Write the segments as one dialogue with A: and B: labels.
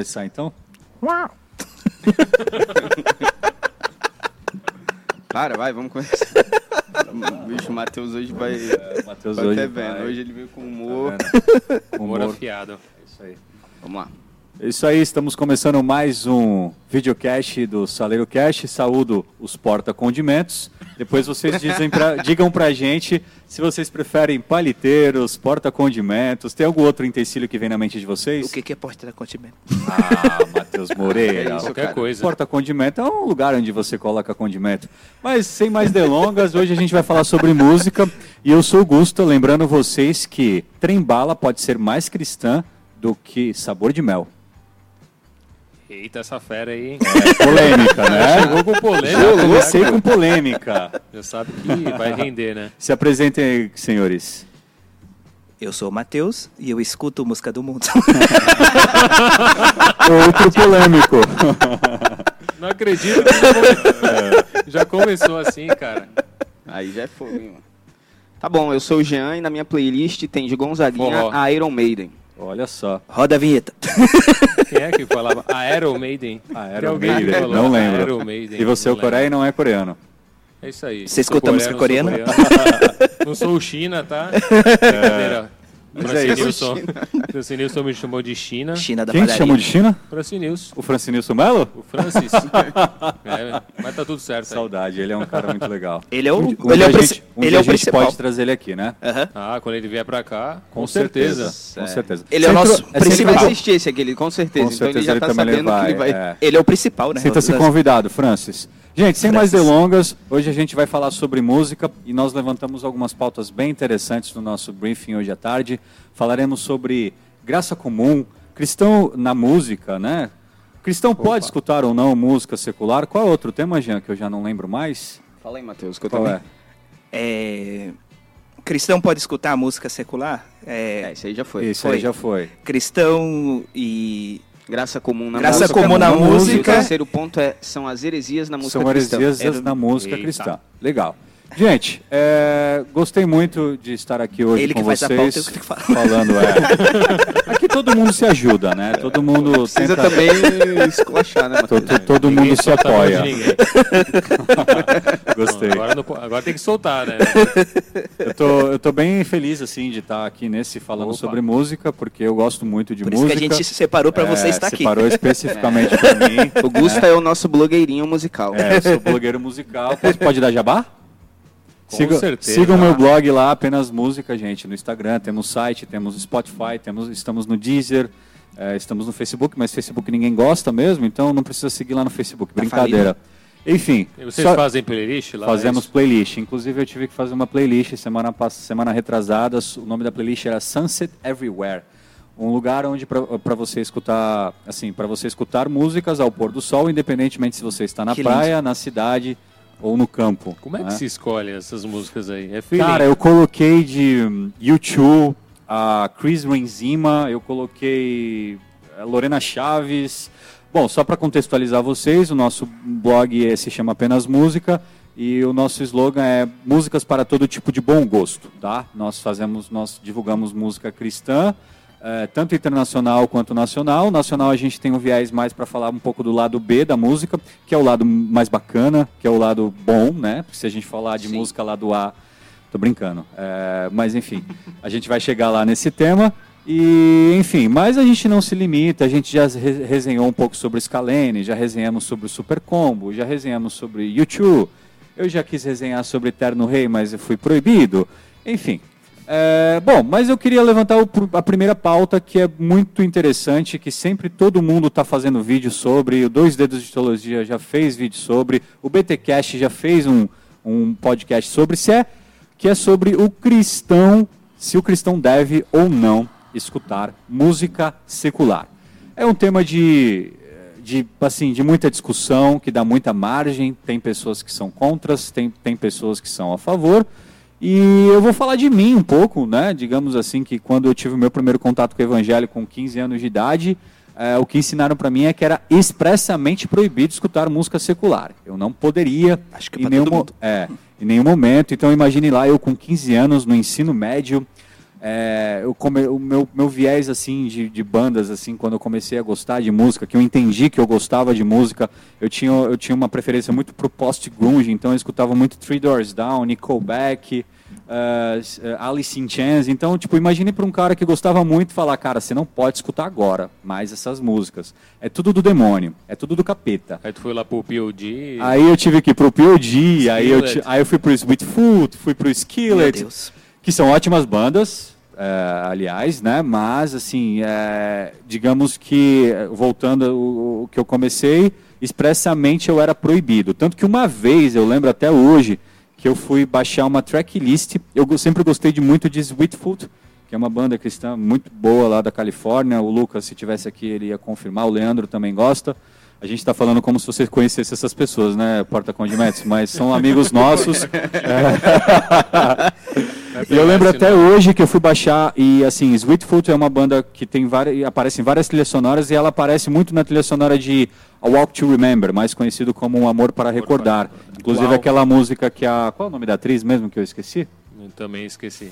A: começar então?
B: Para, vai, vamos começar. O bicho, o Matheus hoje vai.
A: É, Matheus
B: vai
A: hoje
B: até vendo.
A: vai-
B: Hoje ele veio com humor.
A: Tá?
C: Humor
A: Humor.
C: afiado.
A: É isso aí.
B: Vamos lá.
A: É Isso aí, estamos começando mais um videocast do Saleiro Cast. Saúdo os porta-condimentos. Depois vocês dizem pra, digam pra gente se vocês preferem paliteiros, porta-condimentos. Tem algum outro utensílio que vem na mente de vocês?
D: O que, que é porta de condimento?
A: Ah, Matheus Moreira.
B: É isso,
C: Qualquer
B: cara.
C: coisa.
A: Porta-condimento é um lugar onde você coloca condimento. Mas sem mais delongas, hoje a gente vai falar sobre música. E eu sou o Gusto, lembrando vocês que trem-bala pode ser mais cristã do que sabor de mel.
C: Eita, essa fera aí, hein?
A: É polêmica, né?
C: Chegou com polêmica.
A: comecei com polêmica.
C: Já sabe que vai render, né?
A: Se apresentem aí, senhores.
D: Eu sou o Matheus e eu escuto música do mundo.
A: Outro polêmico.
C: Não acredito que já come- já começou assim, cara.
B: Aí já é fogo, hein, mano. Tá bom, eu sou o Jean e na minha playlist tem de Gonzaguinha
C: Forró.
B: a Iron Maiden.
A: Olha só.
D: Roda a vinheta.
C: Quem é que falava? Aero Maiden.
A: Aero Maiden,
C: falou
A: não lembro.
C: Aero Maiden.
A: E você,
C: Não
A: o Coreia,
C: lembro.
A: não é coreano.
C: É isso aí.
D: Você escuta música
C: coreano,
D: coreana?
C: sou coreano. Não sou o China, tá?
A: É isso.
C: Nilson. Franci Nilson me chamou de China.
D: China da
A: Quem te
D: padaria.
A: chamou de China?
C: Franci Nilson.
A: O Francinilson Melo?
C: O Francis. É, mas tá tudo certo aí.
A: Saudade, ele é um cara muito legal.
D: Ele é o,
A: Um
D: ele
A: dia
D: é o,
A: a
D: princi-
A: gente, um
D: ele
A: dia
D: é
A: a
D: o
A: gente
D: principal.
A: pode trazer ele aqui, né?
D: Aham.
C: Ah, quando ele vier pra cá, com,
A: Com
C: certeza.
A: Com
B: É.
A: certeza.
D: Ele é o
A: Você
D: nosso
A: entrou-
B: Ele vai
D: principal.
B: assistir esse aqui, ele, com certeza.
A: Com
B: então ele
A: certeza
B: já
A: ele
B: tá
A: também
B: sabendo que ele vai.
A: é.
D: Ele é o principal, né?
A: Sinta-se convidado, Francis. Gente, sem mais delongas, hoje a gente vai falar sobre música e nós levantamos algumas pautas bem interessantes no nosso briefing hoje à tarde. Falaremos sobre graça comum, cristão na música, né? Cristão pode escutar ou não música secular? Qual é outro tema, Jean, que eu já não lembro mais?
B: Fala aí, Matheus, que eu
A: Qual
B: também.
A: é?
D: É, Cristão pode escutar música secular?
B: É,
D: É,
B: esse aí já foi.
A: Isso aí
D: Foi.
A: já foi.
D: Cristão e
B: Graça comum na
D: Graça
B: música.
D: comum na
B: E o
D: música.
B: terceiro ponto é, são as heresias na música
A: São
B: cristã.
A: heresias
D: É,
A: na música
C: Eita.
A: cristã. Legal. Gente, é, gostei muito de estar aqui hoje
D: Ele
A: com
D: que faz a
A: vocês.
D: pauta, eu que tenho que falar.
A: falando, é. Todo mundo se ajuda, né? Todo mundo
B: Precisa
A: tenta.
B: também esculachar, né, Matheus?
A: to- todo
C: Ninguém
A: mundo se apoia. Gostei.
C: Agora, não agora tem que soltar, né?
A: Eu tô, eu tô bem feliz assim de estar aqui nesse falando
C: Opa.
A: sobre música, porque eu gosto muito de
D: por isso
A: música.
D: que a gente se separou pra você
A: É,
D: estar aqui.
A: Separou especificamente pra mim.
B: O Gusta é o nosso blogueirinho musical.
A: É, eu sou blogueiro musical. Pode, pode dar jabá?
C: Com
A: Siga-
C: certeza.
A: Sigam meu blog lá, apenas música, gente. No Instagram, temos site, temos Spotify, temos, estamos no Deezer, é, estamos no Facebook, mas Facebook ninguém gosta mesmo, então não precisa seguir lá no Facebook. Brincadeira. Enfim,
C: E vocês
A: só-
C: fazem playlist lá?
A: fazemos
C: É
A: playlist. Inclusive eu tive que fazer uma playlist semana passada, semana retrasada. O nome da playlist era Sunset Everywhere. Um lugar onde para você escutar, assim, para você escutar músicas ao pôr do sol, independentemente se você está na
D: Que lindo.
A: praia, na cidade ou no campo.
C: Como é que
A: né?
C: se escolhe essas músicas aí? É feeling?
A: Cara, eu coloquei de hum, U2, a Chris Renzima, eu coloquei a Lorena Chaves. Bom, só para contextualizar vocês, o nosso blog eh, se chama apenas Música e o nosso slogan é Músicas para todo tipo de bom gosto, tá? Nós fazemos, nós divulgamos música cristã, eh, tanto internacional quanto nacional. Nacional a gente tem um viés mais para falar um pouco do lado B da música, que é o lado mais bacana, que é o lado bom, né? Porque se a gente falar de
B: Sim.
A: música lado A, tô brincando. É, mas enfim, a gente vai chegar lá nesse tema. E, enfim, mas a gente não se limita, a gente já re- resenhou um pouco sobre Scalene, já resenhamos sobre o Super Combo, já resenhamos sobre YouTube, eu já quis resenhar sobre Eterno Rei, mas eu fui proibido. Enfim, é, bom, mas eu queria levantar o a primeira pauta que é muito interessante, que sempre todo mundo está fazendo vídeo sobre, o Dois Dedos de Teologia já fez vídeo sobre, o BTcast já fez um, um podcast sobre, se é, que é sobre o cristão, se o cristão deve ou não escutar música secular. É um tema de, de, assim, de muita discussão, que dá muita margem, tem pessoas que são contras, tem, tem pessoas que são a favor, e eu vou falar de mim um pouco, né? Digamos assim que quando eu tive o meu primeiro contato com o evangelho com 15 anos de idade, eh, o que ensinaram para mim é que era expressamente proibido escutar música secular. Eu não poderia
D: Acho que
A: em nenhum, é, em nenhum momento. Então imagine lá eu com 15 anos no ensino médio, é, eu come, o meu, meu viés assim de, de bandas assim quando eu comecei a gostar de música que eu entendi que eu gostava de música eu tinha eu tinha uma preferência muito pro post grunge então eu escutava muito Three Doors Down Nickelback uh, Alice in Chains. Então tipo imagine para um cara que gostava muito falar cara você não pode escutar agora mais essas músicas. É tudo do demônio é tudo do capeta.
C: Aí tu foi lá pro POD.
A: aí eu tive que ir pro POD aí eu, aí eu fui pro Sweet Food fui pro
D: Meu
A: Skillet.
D: Deus.
A: Que são ótimas bandas, é, aliás, né? Mas assim, é, digamos que voltando o, o que eu comecei, expressamente eu era proibido. Tanto que uma vez, eu lembro até hoje, que eu fui baixar uma tracklist. Eu sempre gostei de muito de Sweetfoot, que é uma banda cristã muito boa lá da Califórnia. O Lucas, se tivesse aqui, ele ia confirmar. O Leandro também gosta. A gente está falando como se você conhecesse essas pessoas, né, Porta Condimentos? Mas são amigos nossos. É. E eu lembro até hoje que eu fui baixar e assim, Sweetfoot é uma banda que tem várias, aparece em várias trilhas sonoras e ela aparece muito na trilha sonora de A Walk to Remember, mais conhecido como Um Amor para Recordar. Inclusive
C: Uau.
A: aquela música que a qual é o nome da atriz mesmo que eu esqueci?
C: Eu também esqueci.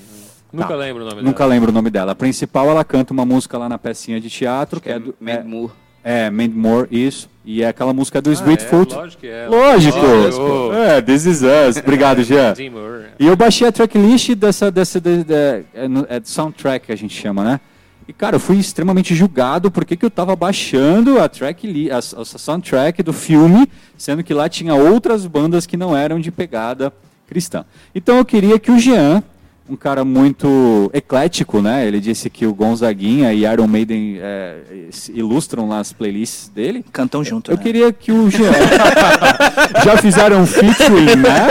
C: Nunca
A: Tá.
C: lembro o nome
A: Nunca
C: dela.
A: lembro o nome dela. A principal ela canta uma música lá na pecinha de teatro que é, do,
B: Mandy Moore.
A: É, Mandy Moore, isso. E é aquela música do
C: Ah,
A: Sweetfoot.
C: É, lógico que é.
A: Lógico!
C: Lógico.
A: É, This Is Us. Obrigado, Jean. E eu baixei a tracklist dessa, dessa de, de- é, no- é soundtrack que a gente chama, né? E, cara, eu fui extremamente julgado porque que eu tava baixando a, track a, a soundtrack do filme, sendo que lá tinha outras bandas que não eram de pegada cristã. Então eu queria que o Jean, um cara muito eclético, né? Ele disse que o Gonzaguinha e Iron Maiden é, ilustram lá as playlists dele.
D: Cantam junto,
A: Eu
D: né?
A: queria que o Jean. Já fizeram um featuring, né?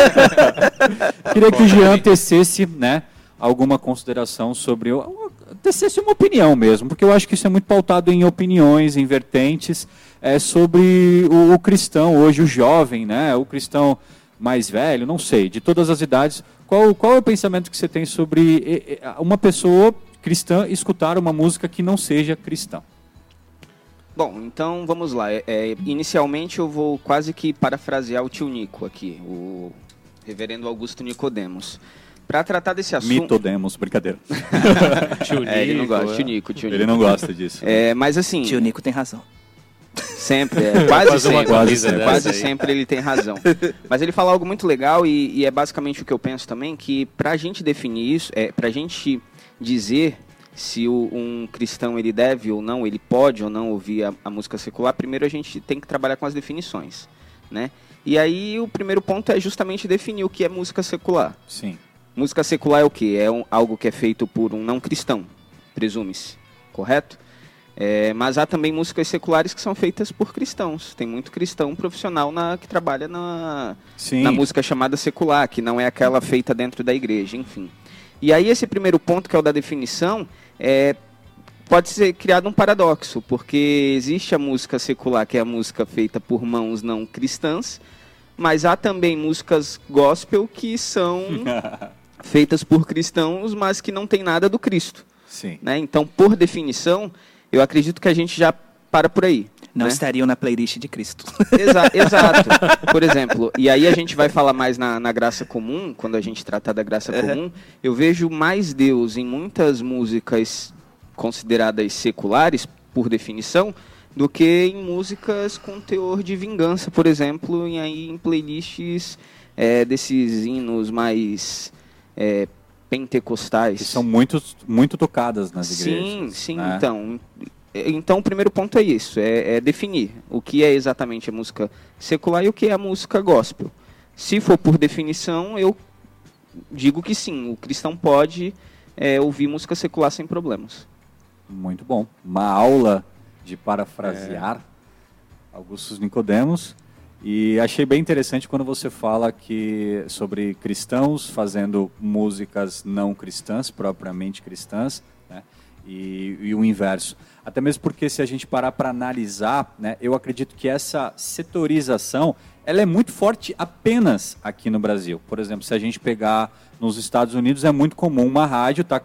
A: queria que o Jean tecesse, né, alguma consideração sobre. o- Tecesse uma opinião mesmo, porque eu acho que isso é muito pautado em opiniões, em vertentes, é, sobre o, o cristão hoje, o jovem, né? O cristão mais velho, não sei, de todas as idades. Qual, qual é o pensamento que você tem sobre uma pessoa cristã escutar uma música que não seja cristã?
B: Bom, então vamos lá. É, é, inicialmente eu vou quase que parafrasear o tio Nico aqui, o reverendo Augusto Nicodemos. Para tratar desse assunto.
A: Mitodemos, brincadeira.
C: Tio
B: É, ele não
C: Nico,
B: gosta,
C: é.
B: tio Nico, tio
A: Ele
B: Nico.
A: não gosta disso.
B: É, mas assim,
D: Tio Nico tem razão.
B: Sempre, é, quase sempre,
A: quase
B: quase sempre ele tem razão. Mas ele fala algo muito legal e, e é basicamente o que eu penso também, que para a gente definir isso, é, para a gente dizer se o- um cristão ele deve ou não, ele pode ou não ouvir a, a música secular, primeiro a gente tem que trabalhar com as definições, né? E aí o primeiro ponto é justamente definir o que é música secular.
A: Sim.
B: Música secular é o quê? É um- algo que é feito por um não cristão, presume-se, correto? É, mas há também músicas seculares que são feitas por cristãos. Tem muito cristão profissional na, que trabalha na,
A: Sim.
B: na música chamada secular, que não é aquela feita dentro da igreja, enfim. E aí esse primeiro ponto, que é o da definição, é, pode ser criado um paradoxo, porque existe a música secular, que é a música feita por mãos não cristãs, mas há também músicas gospel que são feitas por cristãos, mas que não tem nada do Cristo.
A: Sim.
B: Né? Então, por definição, eu acredito que a gente já para por aí.
D: Não
B: né?
D: estariam na playlist de Cristo.
B: Exa- exato. Por exemplo, e aí a gente vai falar mais na, na graça comum, quando a gente tratar da graça
D: Uhum.
B: comum, eu vejo mais Deus em muitas músicas consideradas seculares, por definição, do que em músicas com teor de vingança, por exemplo, e aí em playlists é, desses hinos mais é, pentecostais.
A: Que são muito, muito tocadas nas
B: Sim,
A: igrejas.
B: sim,
A: né?
B: então. Então, o primeiro ponto é isso, é, é definir o que é exatamente a música secular e o que é a música gospel. Se for por definição, eu digo que sim, o cristão pode é, ouvir música secular sem problemas.
A: Muito bom. Uma aula de parafrasear Augustus Nicodemos. E achei bem interessante quando você fala que sobre cristãos fazendo músicas não cristãs, propriamente cristãs, né? e, e o inverso. Até mesmo porque se a gente parar para analisar, né, eu acredito que essa setorização ela é muito forte apenas aqui no Brasil. Por exemplo, se a gente pegar nos Estados Unidos, é muito comum uma rádio tá,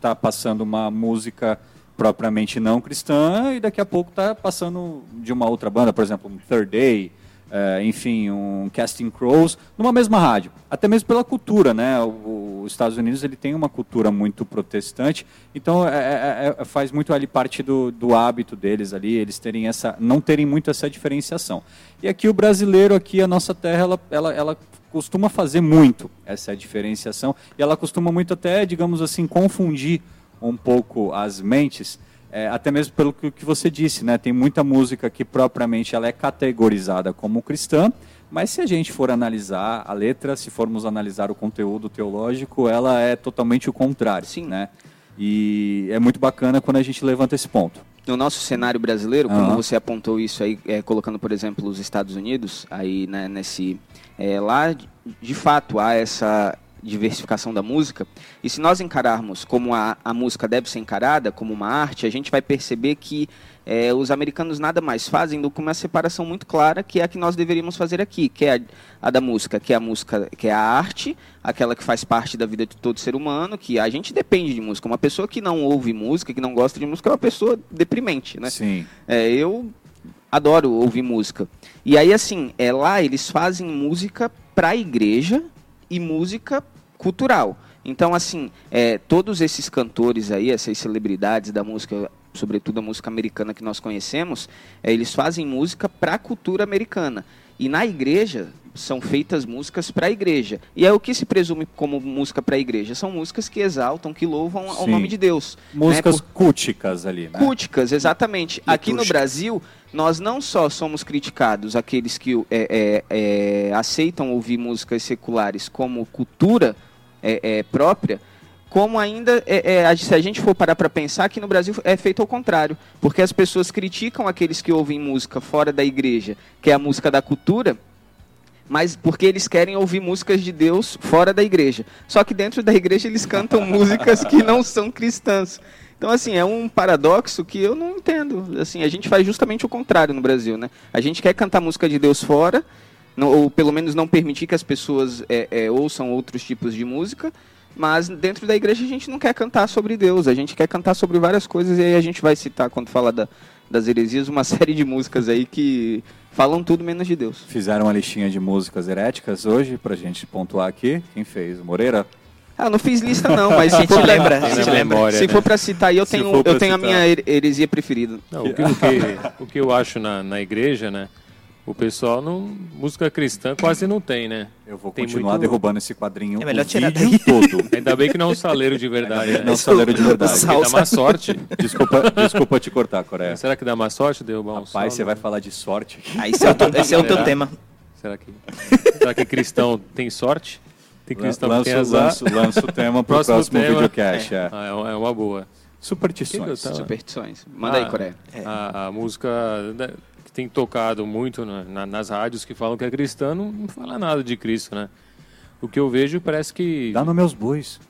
A: tá passando uma música propriamente não cristã e daqui a pouco está passando de uma outra banda, por exemplo, um Third Day, eh, enfim, um Casting Crows, numa mesma rádio. Até mesmo pela cultura, né? Os Estados Unidos ele tem uma cultura muito protestante, então é, é, é, faz muito ali parte do, do hábito deles ali, eles terem essa, não terem muito essa diferenciação. E aqui o brasileiro, aqui a nossa terra, ela, ela, ela costuma fazer muito essa diferenciação e ela costuma muito até, digamos assim, confundir um pouco as mentes é, até mesmo pelo que, que você disse, né? Tem muita música que propriamente ela é categorizada como cristã, mas se a gente for analisar a letra, se formos analisar o conteúdo teológico, ela é totalmente o contrário,
B: Sim.
A: né? E é muito bacana quando a gente levanta esse ponto.
B: No nosso cenário brasileiro, como
A: Aham.
B: você apontou isso aí, é, colocando, por exemplo, os Estados Unidos, aí né, nesse. é, lá, de fato, há essa diversificação da música. E se nós encararmos como a, a música deve ser encarada, como uma arte, a gente vai perceber que é, os americanos nada mais fazem do que uma separação muito clara, que é a que nós deveríamos fazer aqui, que é a, a da música, que é a música, que é a arte, aquela que faz parte da vida de todo ser humano, que a gente depende de música. Uma pessoa que não ouve música, que não gosta de música, é uma pessoa deprimente, né?
A: Sim.
B: É, eu adoro ouvir música. E aí, assim, é, lá eles fazem música para a igreja e música cultural. Então, assim, é, todos esses cantores aí, essas celebridades da música, sobretudo a música americana que nós conhecemos, é, eles fazem música para a cultura americana. E na igreja são feitas músicas para a igreja. E é o que se presume como música para a igreja. São músicas que exaltam, que louvam ao
A: Sim.
B: nome de Deus. né?
A: Músicas
B: Por-
A: culticas ali, né?
B: Culticas, exatamente. Aqui no. Brasil, nós não só somos criticados, aqueles que é, é, é, aceitam ouvir músicas seculares como cultura é, é, própria, como ainda, é, é, se a gente for parar para pensar, que no Brasil é feito ao contrário. Porque as pessoas criticam aqueles que ouvem música fora da igreja, que é a música da cultura, mas porque eles querem ouvir músicas de Deus fora da igreja. Só que dentro da igreja eles cantam músicas que não são cristãs. Então, assim, é um paradoxo que eu não entendo. Assim, a gente faz justamente o contrário no Brasil, né? A gente quer cantar música de Deus fora, não- ou pelo menos não permitir que as pessoas é, é, ouçam outros tipos de música, mas dentro da igreja a gente não quer cantar sobre Deus, a gente quer cantar sobre várias coisas, e aí a gente vai citar, quando fala da- das heresias, uma série de músicas aí que falam tudo menos de Deus.
A: Fizeram uma listinha de músicas heréticas hoje, pra gente pontuar aqui. Quem fez? O Moreira?
B: Ah, eu não fiz lista não, mas
D: A
B: se
D: gente
B: for
D: lembra, lembra.
C: memória,
B: se
C: né?
B: for pra citar aí, eu
A: Se
B: tenho, eu tenho a minha her- heresia preferida.
C: Não, o, que, o que- o que eu acho na, na igreja, né? O pessoal não. Música cristã quase não tem, né?
A: Eu vou
C: Tem
A: continuar
C: muito-
A: derrubando esse quadrinho
D: É melhor
A: o
D: tirar
A: vídeo
D: daí.
A: todo.
C: Ainda bem que não é um saleiro de verdade.
A: Ainda
C: Né?
A: que não é um saleiro de verdade.
C: Dá má sorte.
A: Desculpa, desculpa te cortar, Coreia.
C: Será que dá má sorte derrubar um
A: Rapaz, você vai falar de sorte aqui.
D: Ah, esse é o, teu- esse é o teu tema.
C: Será que, será que cristão tem sorte? Tem cristão que
A: Lanço,
C: tem azar?
A: lanço, lanço o tema pro
C: Próximo
A: próximo,
C: tema.
A: videocast. É.
C: Ah, é uma- é uma boa.
A: Superstições.
C: Que que
B: Superstições. Manda
C: Ah,
B: aí, Coreia.
C: A, a música né, que tem tocado muito na- na- nas rádios que falam que é cristã não, não fala nada de Cristo, né? O que eu vejo parece que.
A: Dá nos meus bois.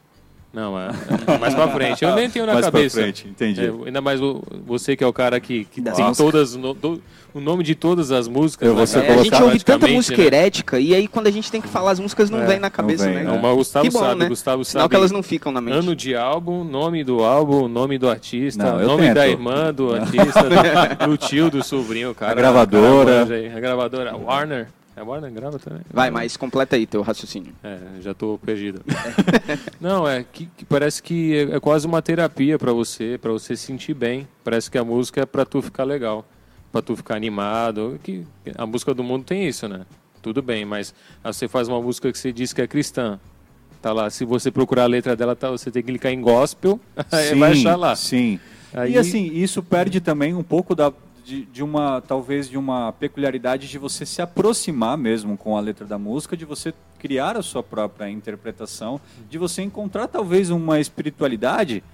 C: Não, é, é mais pra frente. Eu nem tenho na
A: Mais pra
C: cabeça.
A: frente, entendi.
C: É, ainda mais o- você que é o cara que, que tem
D: músicas.
C: todas. no- do- o nome de todas as músicas.
A: Eu vou
C: né,
B: É, a gente ouve tanta música
C: né?
B: herética e aí quando a gente tem que falar as músicas não
C: É,
B: vem na cabeça,
A: vem,
B: né?
A: né?
C: Não, mas o Gustavo
B: Que bom,
C: sabe,
B: né?
C: Gustavo
B: Sinal
C: sabe.
B: que elas não ficam na mente.
C: Ano de álbum, nome do álbum, nome do artista,
A: Não,
C: nome
A: tento.
C: da irmã do artista, do, do tio, do sobrinho, cara.
A: A gravadora.
C: cara. A gravadora, Warner. A Warner grava também?
B: Vai, mas completa aí teu raciocínio.
C: É, já tô perdido. Não, é que, que parece que é, é quase uma terapia pra você, pra você se sentir bem. Parece que a música é pra tu ficar legal, pra tu ficar animado. Que a música do mundo tem isso, né? Tudo bem, mas aí você faz uma música que você diz que é cristã. Tá lá, se você procurar a letra dela, tá, você tem que clicar em gospel, aí vai achar lá.
A: Sim.
C: Aí-
A: E assim, isso perde também um pouco da, de, de uma, talvez, de uma peculiaridade de você se aproximar mesmo com a letra da música, de você criar a sua própria interpretação, de você encontrar talvez uma espiritualidade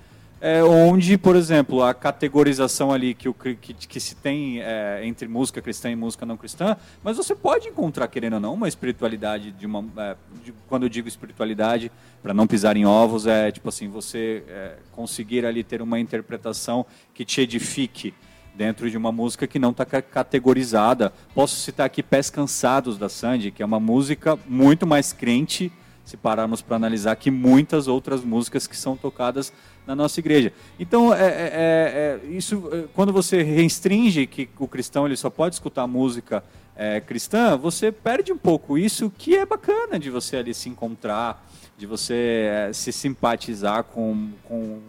A: é, onde, por exemplo, a categorização ali que, o, que, que se tem é, entre música cristã e música não cristã, mas você pode encontrar, querendo ou não, uma espiritualidade de uma. é, de- quando eu digo espiritualidade, para não pisar em ovos, é tipo assim, você é, conseguir ali ter uma interpretação que te edifique dentro de uma música que não está categorizada. Posso citar aqui Pés Cansados da Sandy, que é uma música muito mais crente, se pararmos para analisar, que muitas outras músicas que são tocadas na nossa igreja. Então, é, é- é- é- isso, é, quando você restringe que o cristão ele só pode escutar música é, cristã, você perde um pouco isso que é bacana de você ali se encontrar, de você é, se simpatizar com, com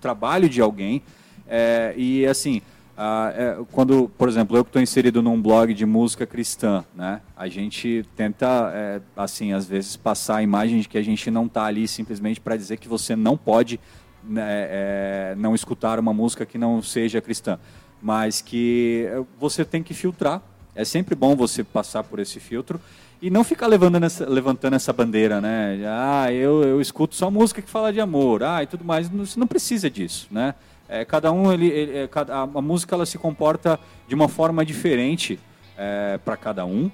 A: trabalho de alguém. E assim, ah, é, quando, por exemplo, eu que estou inserido num blog de música cristã, né? A gente tenta, é, assim, às vezes passar a imagem de que a gente não está ali simplesmente para dizer que você não pode né, é, não escutar uma música que não seja cristã, mas que você tem que filtrar. É sempre bom você passar por esse filtro e não ficar levantando essa, levantando essa bandeira, né? Ah, eu, eu escuto só música que fala de amor, ah, e tudo mais. Você não precisa disso, né? É, cada um, ele, ele, é, a, a música ela se comporta de uma forma diferente é, para cada um.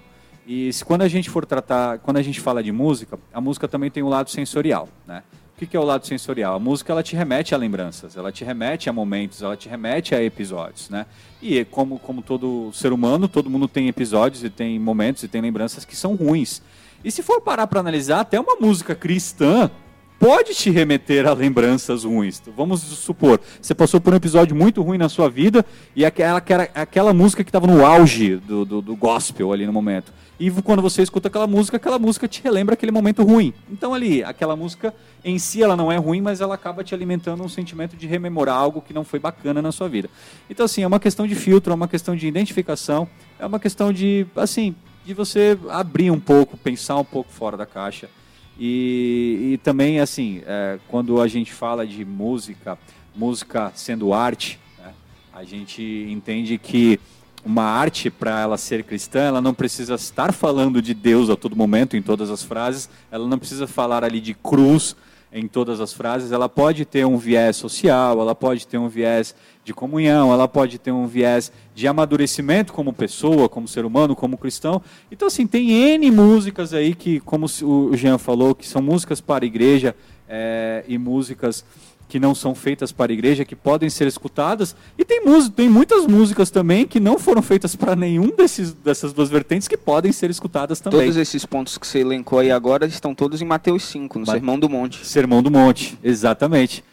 A: E se, quando a gente for tratar, quando a gente fala de música, a música também tem um lado sensorial, né? O que, que é o lado sensorial? A música ela te remete a lembranças, ela te remete a momentos, ela te remete a episódios, né? E como, como todo ser humano, todo mundo tem episódios e tem momentos e tem lembranças que são ruins. E se for parar para analisar, até uma música cristã pode te remeter a lembranças ruins. Vamos supor, você passou por um episódio muito ruim na sua vida e aquela, aquela, aquela música que estava no auge do, do, do gospel ali no momento. E quando você escuta aquela música, aquela música te relembra aquele momento ruim. Então ali, aquela música em si ela não é ruim, mas ela acaba te alimentando um sentimento de rememorar algo que não foi bacana na sua vida. Então assim, é uma questão de filtro, é uma questão de identificação, é uma questão de assim, de você abrir um pouco, pensar um pouco fora da caixa. E, e também assim, é, quando a gente fala de música, música sendo arte, né, a gente entende que uma arte, para ela ser cristã, ela não precisa estar falando de Deus a todo momento, em todas as frases, ela não precisa falar ali de cruz em todas as frases, ela pode ter um viés social, ela pode ter um viés de comunhão, ela pode ter um viés de amadurecimento como pessoa, como ser humano, como cristão. Então, assim, tem N músicas aí que, como o Jean falou, que são músicas para a igreja é, e músicas que não são feitas para a igreja, que podem ser escutadas. E tem, tem muitas músicas também que não foram feitas para nenhum desses, dessas duas vertentes que podem ser escutadas também.
B: Todos esses pontos que você elencou aí agora estão todos em Mateus 5, no Sermão do Monte.
A: Sermão do Monte, exatamente.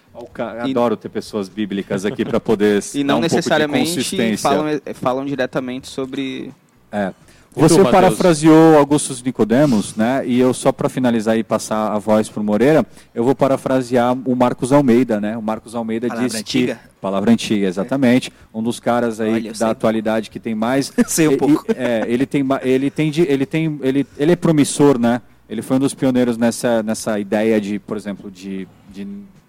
A: Adoro ter pessoas bíblicas aqui para poder
B: E não um necessariamente falam, falam diretamente sobre...
A: É. Você tu, parafraseou Augustus Nicodemos, né? E eu só para finalizar e passar a voz para o Moreira, eu vou parafrasear o Marcos Almeida, né? O Marcos Almeida palavra disse antiga. que palavra antiga, exatamente, é. um dos caras aí Olha, da atualidade que tem mais.
B: sei um pouco.
A: É, ele tem, ele tem, ele tem, ele, ele é promissor, né? Ele foi um dos pioneiros nessa nessa ideia de, por exemplo, de, de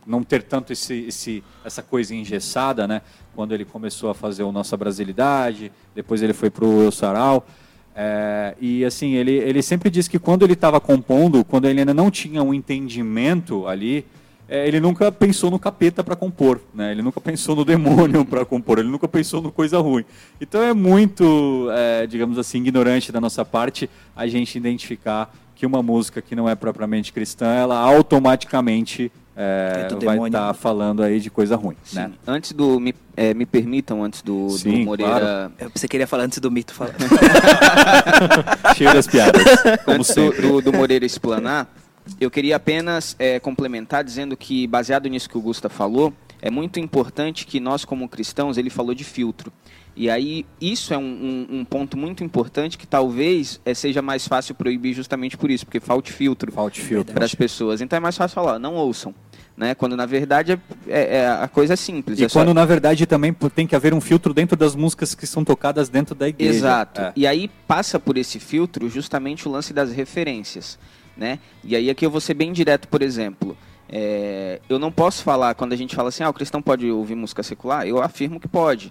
A: não ter tanto esse, esse, essa coisa engessada, né? Quando ele começou a fazer o Nossa Brasilidade, depois ele foi para o Eu Sarau. É, e assim, ele, ele sempre diz que quando ele estava compondo, quando ele ainda não tinha um entendimento ali, é, ele nunca pensou no capeta para compor, né? ele nunca pensou no demônio para compor, ele nunca pensou no coisa ruim. Então é muito, é, digamos assim, ignorante da nossa parte a gente identificar que uma música que não é propriamente cristã, ela automaticamente é, é vai estar tá falando aí de coisa ruim. Né?
B: Antes do. Me, é, me permitam, antes do, Sim, do Moreira. Claro.
D: Você queria falar antes do mito falar.
A: Cheio das piadas. Como
B: antes do, do, do, Moreira explanar, eu queria apenas é, complementar dizendo que, baseado nisso que o Gusta falou, é muito importante que nós, como cristãos, ele falou de filtro. E aí, isso é um, um, um ponto muito importante que talvez é, seja mais fácil proibir justamente por isso, porque falte filtro,
A: falte filtro.
B: para as pessoas. Então é mais fácil falar, não ouçam. Né? Quando na verdade é, é, é a coisa é simples.
A: E
B: é
A: quando só... na verdade também tem que haver um filtro dentro das músicas que são tocadas dentro da igreja.
B: Exato. É. E aí passa por esse filtro justamente o lance das referências. Né? E aí aqui eu vou ser bem direto, por exemplo. É, eu não posso falar, quando a gente fala assim, ah, o cristão pode ouvir música secular, eu afirmo que pode.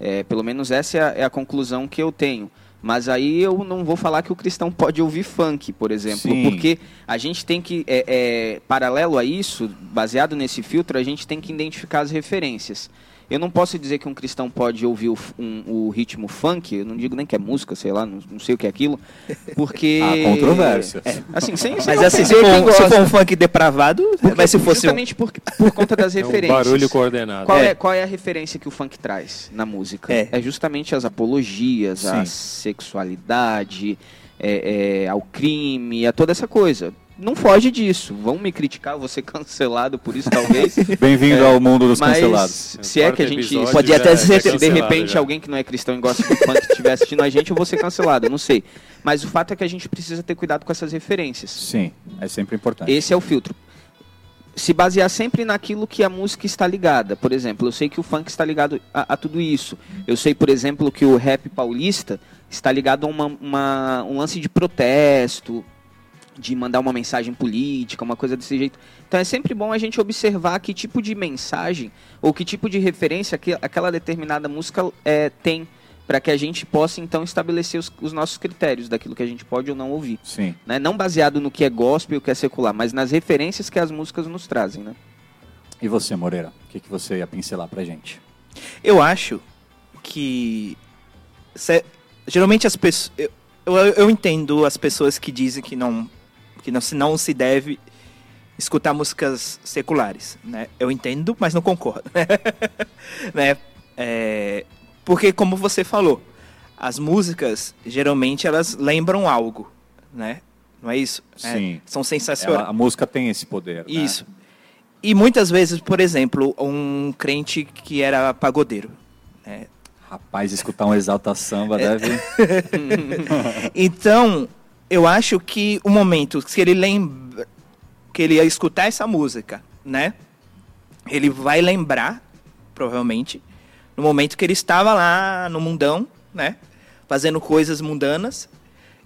B: É, pelo menos essa é a, é a, conclusão que eu tenho. Mas aí eu não vou falar que o cristão pode ouvir funk, por exemplo, Sim. porque a gente tem que, é, é, paralelo a isso, baseado nesse filtro, a gente tem que identificar as referências. Eu não posso dizer que um cristão pode ouvir o, um, o ritmo funk, eu não digo nem que é música, sei lá, não, não sei o que é aquilo, porque...
A: Há controvérsias.
B: É, assim, sem,
D: sem Mas assim, se for, se for, um funk depravado,
B: porque, mas se fosse Justamente um... por, por conta das referências.
C: É um barulho coordenado.
B: Qual é. é. qual é a referência que o funk traz na música? É, é justamente as apologias, Sim. a sexualidade, é, é, ao crime, a toda essa coisa não foge disso. Vão me criticar, eu vou ser cancelado por isso, talvez.
A: Bem-vindo ao mundo dos cancelados.
B: Se é que a gente.
C: já-
B: até ser,
C: é
B: de repente,
C: já.
B: alguém que não é cristão e gosta do funk estiver assistindo a gente, eu vou ser cancelado, não sei. Mas o fato é que a gente precisa ter cuidado com essas referências.
A: Sim, é sempre importante.
B: Esse é o filtro. Se basear sempre naquilo que a música está ligada. Por exemplo, eu sei que o funk está ligado a, a tudo isso. Eu sei, por exemplo, que o rap paulista está ligado a uma, uma- um lance de protesto, de mandar uma mensagem política, uma coisa desse jeito. Então é sempre bom a gente observar que tipo de mensagem ou que tipo de referência que aquela determinada música é, tem, para que a gente possa então estabelecer os, os nossos critérios daquilo que a gente pode ou não ouvir
A: Sim.
B: né? Não baseado no que é gospel e o que é secular, mas nas referências que as músicas nos trazem, né?
A: E você, Moreira? O que, que você ia pincelar pra gente?
D: Eu acho que. se- geralmente as pessoas. Eu, eu, eu entendo as pessoas que dizem que não, que não, se, não se deve escutar músicas seculares. Né? Eu entendo, mas não concordo. né? É, porque, como você falou, as músicas geralmente elas lembram algo. Né? Não é isso? É,
A: Sim.
D: são sensacionais.
A: Ela- a música tem esse poder. né?
D: Isso. E muitas vezes, por exemplo, um crente que era pagodeiro. né?
A: Rapaz, escutar um exalta samba
B: É.
A: deve.
D: Então, eu acho que o momento que ele lembra que ele ia escutar essa música, né? Ele vai lembrar, provavelmente, no momento que ele estava lá no mundão, né? Fazendo coisas mundanas.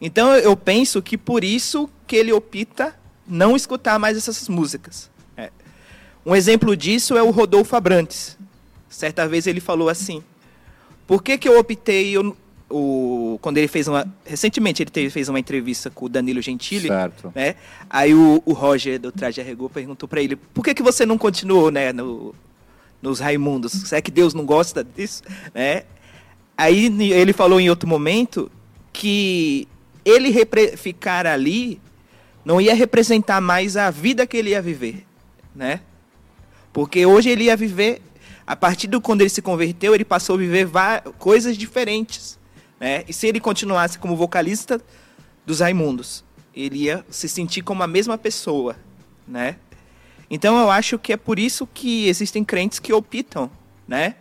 D: Então, eu penso que por isso que ele opta não escutar mais essas músicas. É. Um exemplo disso é o Rodolfo Abrantes. Certa vez ele falou assim: Por que, que eu optei eu- o, quando ele fez uma recentemente ele teve, fez uma entrevista com o Danilo Gentili,
A: Certo.
D: né? Aí o, o Roger do Traje a Rigor perguntou para ele: Por que, que você não continuou, né, no, nos Raimundos? Será que Deus não gosta disso, né? Aí ele falou em outro momento que ele ficar ali não ia representar mais a vida que ele ia viver, né? Porque hoje ele ia viver, a partir do quando ele se converteu, ele passou a viver coisas diferentes, né? E se ele continuasse como vocalista dos Raimundos, ele ia se sentir como a mesma pessoa, né? Então eu acho que é por isso que existem crentes que optam, né?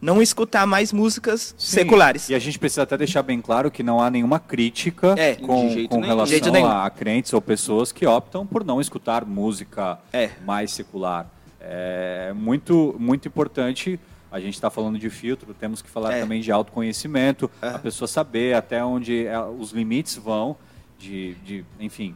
D: Não escutar mais músicas
A: Sim,
D: seculares.
A: E a gente precisa até deixar bem claro que não há nenhuma crítica
D: É,
A: com, com relação
D: nenhum.
A: a crentes ou pessoas que optam por não escutar música
D: É.
A: mais secular. É muito, muito importante. A gente está falando de filtro, temos que falar
D: É.
A: também de autoconhecimento,
D: É.
A: a pessoa saber até onde é, os limites vão, de, de enfim,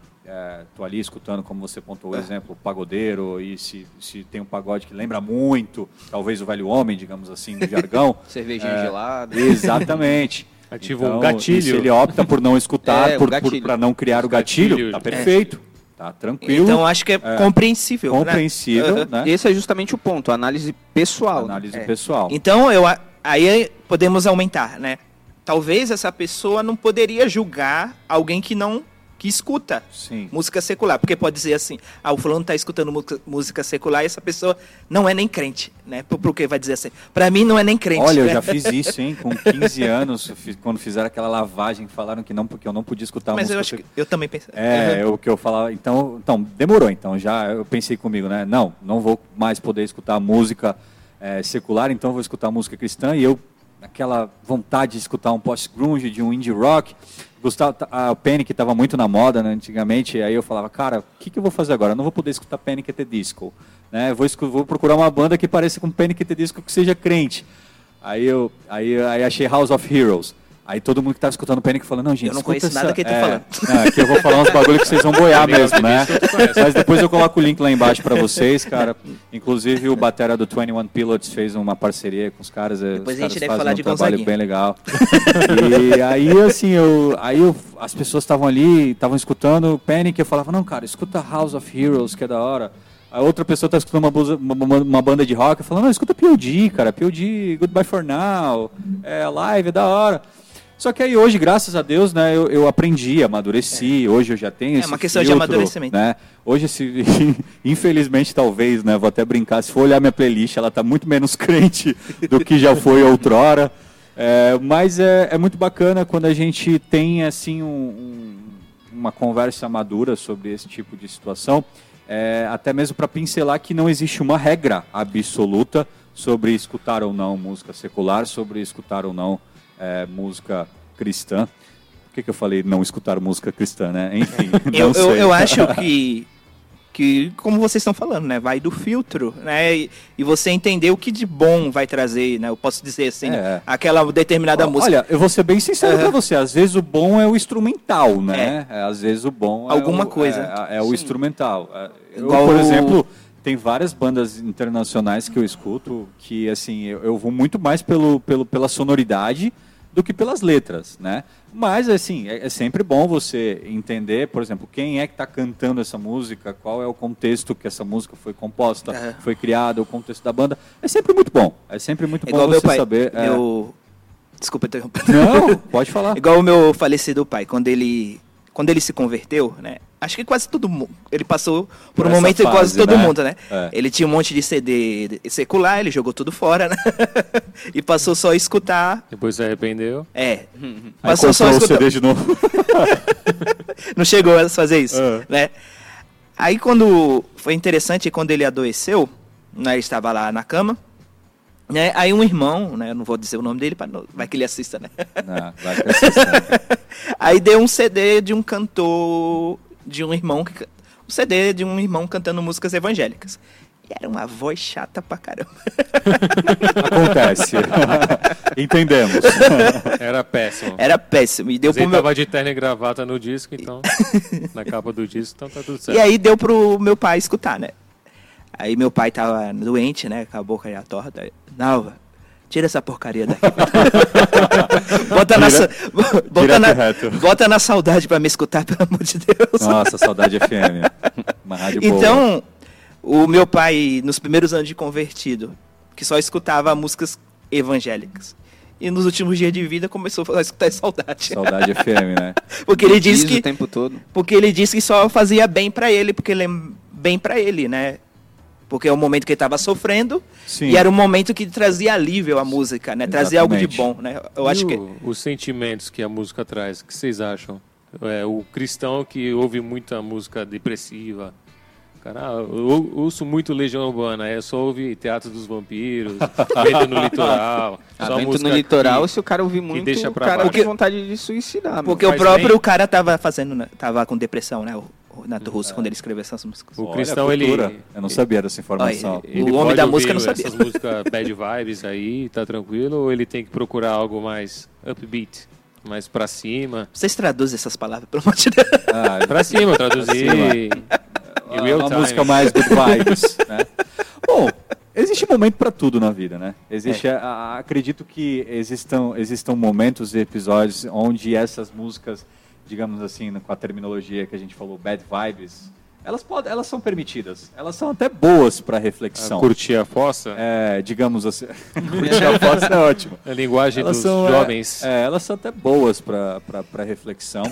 A: estou ali escutando, como você pontuou o
D: É.
A: exemplo, pagodeiro, e se, se tem um pagode que lembra muito, talvez o velho homem, digamos assim, no jargão,
B: Cervejinha
A: É.
B: gelada.
A: Exatamente.
C: Ativa um
A: Então,
C: gatilho.
A: e Se ele opta por não escutar,
B: É,
A: por,
B: gatilho.
A: para não criar o gatilho,
C: Gatilho.
A: tá perfeito. Tá tranquilo.
D: Então acho que é, compreensível, né?
A: compreensível,
D: Aham.
A: né?
B: Esse é justamente o ponto, análise pessoal. né?
A: Análise
D: É.
A: pessoal.
D: Então, eu, aí podemos aumentar, né? Talvez essa pessoa não poderia julgar alguém que não que escuta
A: Sim.
D: música secular, porque pode dizer assim, ah, o fulano tá escutando música, secular e essa pessoa não é nem crente, né? Por, por que vai dizer assim? Pra mim não é nem crente.
A: Olha, eu
D: né?
A: já fiz isso, hein? Com 15 anos, eu quando fizeram aquela lavagem, falaram que não, porque eu não podia escutar
D: Mas
A: música.
D: eu acho que eu também pensei.
A: É, o que eu falava. Então, então, demorou. Então, já eu pensei comigo, né? Não, não vou mais poder escutar música eh, secular, então vou escutar música cristã. E eu, aquela vontade de escutar um post-grunge, de um indie rock. Gustavo, a Panic estava muito na moda né, antigamente, aí eu falava, cara, o que, que eu vou fazer agora? Eu não vou poder escutar Panic! at Disco. Né? Vou, vou procurar uma banda que pareça com Panic! at Disco, que seja crente. Aí eu aí, aí achei House of Heroes. Aí todo mundo que tava escutando Panic falou, não, gente,
D: Eu não conheço nada
A: essa-
D: que ele tá
A: é,
D: falando.
A: não, aqui eu vou falar uns bagulho que vocês vão boiar mesmo, né? Mas depois eu coloco o link lá embaixo pra vocês, cara. Inclusive o batera do 21 Pilots fez uma parceria com os caras.
D: Depois
A: os
D: a gente
A: caras
D: deve
A: fazem
D: falar
A: um
D: de
A: trabalho
D: Gonzaguinha.
A: bem legal. E aí, assim, eu, aí eu, as pessoas estavam ali, estavam escutando Panic, eu falava, não, cara, escuta House of Heroes, que é da hora. A outra pessoa tá escutando uma, blusa- uma, uma- uma banda de rock, eu falo, não, escuta POD, cara, POD, Goodbye For Now, é live, é da hora. Só que aí hoje, graças a Deus, né, eu, eu aprendi, amadureci, hoje eu já tenho
D: É
A: esse
D: uma questão de
A: filtro,
D: amadurecimento.
A: Né? Hoje, se, infelizmente, talvez, né, vou até brincar, se for olhar minha playlist, ela tá muito menos crente do que já foi outrora. É, mas é, é muito bacana quando a gente tem, assim, um, um- uma conversa madura sobre esse tipo de situação, é, até mesmo para pincelar que não existe uma regra absoluta sobre escutar ou não música secular, sobre escutar ou não é, música cristã. Por que, que eu falei não escutar música cristã, né? Enfim,
D: Eu, eu, eu acho que, que, como vocês estão falando, né? Vai do filtro, né? E, e você entender o que de bom vai trazer, né? Eu posso dizer assim,
A: É.
D: aquela determinada música.
A: Olha, eu vou ser bem sincero
D: Aham.
A: pra você. Às vezes o bom é o instrumental, né? É, às vezes o bom é
D: Alguma
A: o,
D: coisa.
A: É, é o instrumental. É, Eu,
D: Igual
A: por exemplo, tem várias bandas internacionais que eu escuto que, assim, eu, eu vou muito mais pelo, pelo, pela sonoridade do que pelas letras, né? Mas, assim, é, é sempre bom você entender, por exemplo, quem é que está cantando essa música, qual é o contexto que essa música foi composta,
D: Aham.
A: foi criada, o contexto da banda. É sempre muito bom. É sempre muito
D: É
A: bom você
D: pai.
A: saber. é.
D: Meu... Desculpa interromper.
A: Não, pode falar.
D: Igual o meu falecido pai, quando ele, quando ele se converteu, né? Acho que quase todo mundo. Ele passou por,
A: Por
D: um
A: essa
D: momento que quase
A: fase,
D: todo
A: né?
D: mundo, né?
A: É.
D: Ele tinha um monte de CD secular, ele jogou tudo fora, né? e passou só a escutar.
C: Depois se arrependeu.
D: É.
A: Aí
D: Passou só a
A: comprou o
D: escutar.
A: CD de novo.
D: Não chegou a fazer isso,
A: É.
D: né? Aí quando foi interessante quando ele adoeceu, né, ele estava lá na cama, né? Aí um irmão, né, eu não vou dizer o nome dele para vai que ele assista, né?
A: Não, vai que assista.
D: Aí deu um CD de um cantor, de um irmão que um CD de um irmão cantando músicas evangélicas. E era uma voz chata pra caramba.
A: Acontece. Entendemos.
C: Era péssimo.
D: Era péssimo. E deu
C: Mas ele
D: pro meu
C: tava de terno e gravata no disco, então. na capa do disco, então tá tudo certo.
D: E aí deu pro meu pai escutar, né? Aí meu pai tava doente, né? Com a boca já torta. Nalva, tira essa porcaria daqui. bota, na, sa- bota, na, bota na saudade pra me escutar, pelo amor de Deus.
A: Nossa, saudade FM. Uma rádio boa.
D: Então, o meu pai, nos primeiros anos de convertido, que só escutava músicas evangélicas. E nos últimos dias de vida começou a escutar saudade.
A: Saudade FM, né?
D: Porque ele disse
B: Diz o
D: que
B: tempo todo.
D: porque ele disse que só fazia bem pra ele, porque ele bem pra ele, né? Porque é o momento que ele tava sofrendo
A: Sim.
D: e era um momento que trazia alívio à música, né? Trazia algo de
A: Exatamente.
D: bom, né? Eu acho
C: E
D: que
C: os sentimentos que a música traz, o que vocês acham? É, o cristão que ouve muita música depressiva. Cara, eu ou- ouço muito Legião Urbana, é só ouvir Teatro dos Vampiros, Vento no Litoral. Só
B: vento no litoral,
C: que-
B: se o cara ouvir muito,
C: deixa
B: o
C: pra
B: cara
C: baixo.
B: tem vontade de suicidar.
D: porque o próprio
C: bem.
D: cara tava fazendo, né? tava com depressão, né? O Renato Russo quando ele escreveu essas músicas.
C: O
A: Olha
C: cristão, ele-.
A: Eu não sabia dessa informação.
D: Olha,
C: ele
D: O homem da música não sabia.
C: Essas músicas bad vibes aí, tá tranquilo? Ou ele tem que procurar algo mais upbeat, mais pra cima?
D: Vocês traduzem essas palavras, pelo amor de Deus.
A: Ah,
C: Pra cima, eu traduzi em
A: uma,
C: time.
A: música mais good vibes, né? Bom, existe momento para tudo na vida, né? Existe,
D: É.
A: a- acredito que existam, existam momentos e episódios onde essas músicas, digamos assim, com a terminologia que a gente falou, bad vibes, elas podem, elas são permitidas. Elas são até boas para reflexão.
C: Curtir a fossa?
A: É, digamos assim, curtir a foto é ótimo.
C: A linguagem
A: Elas
C: dos
A: são, é,
C: jovens.
A: É, elas são até boas para reflexão.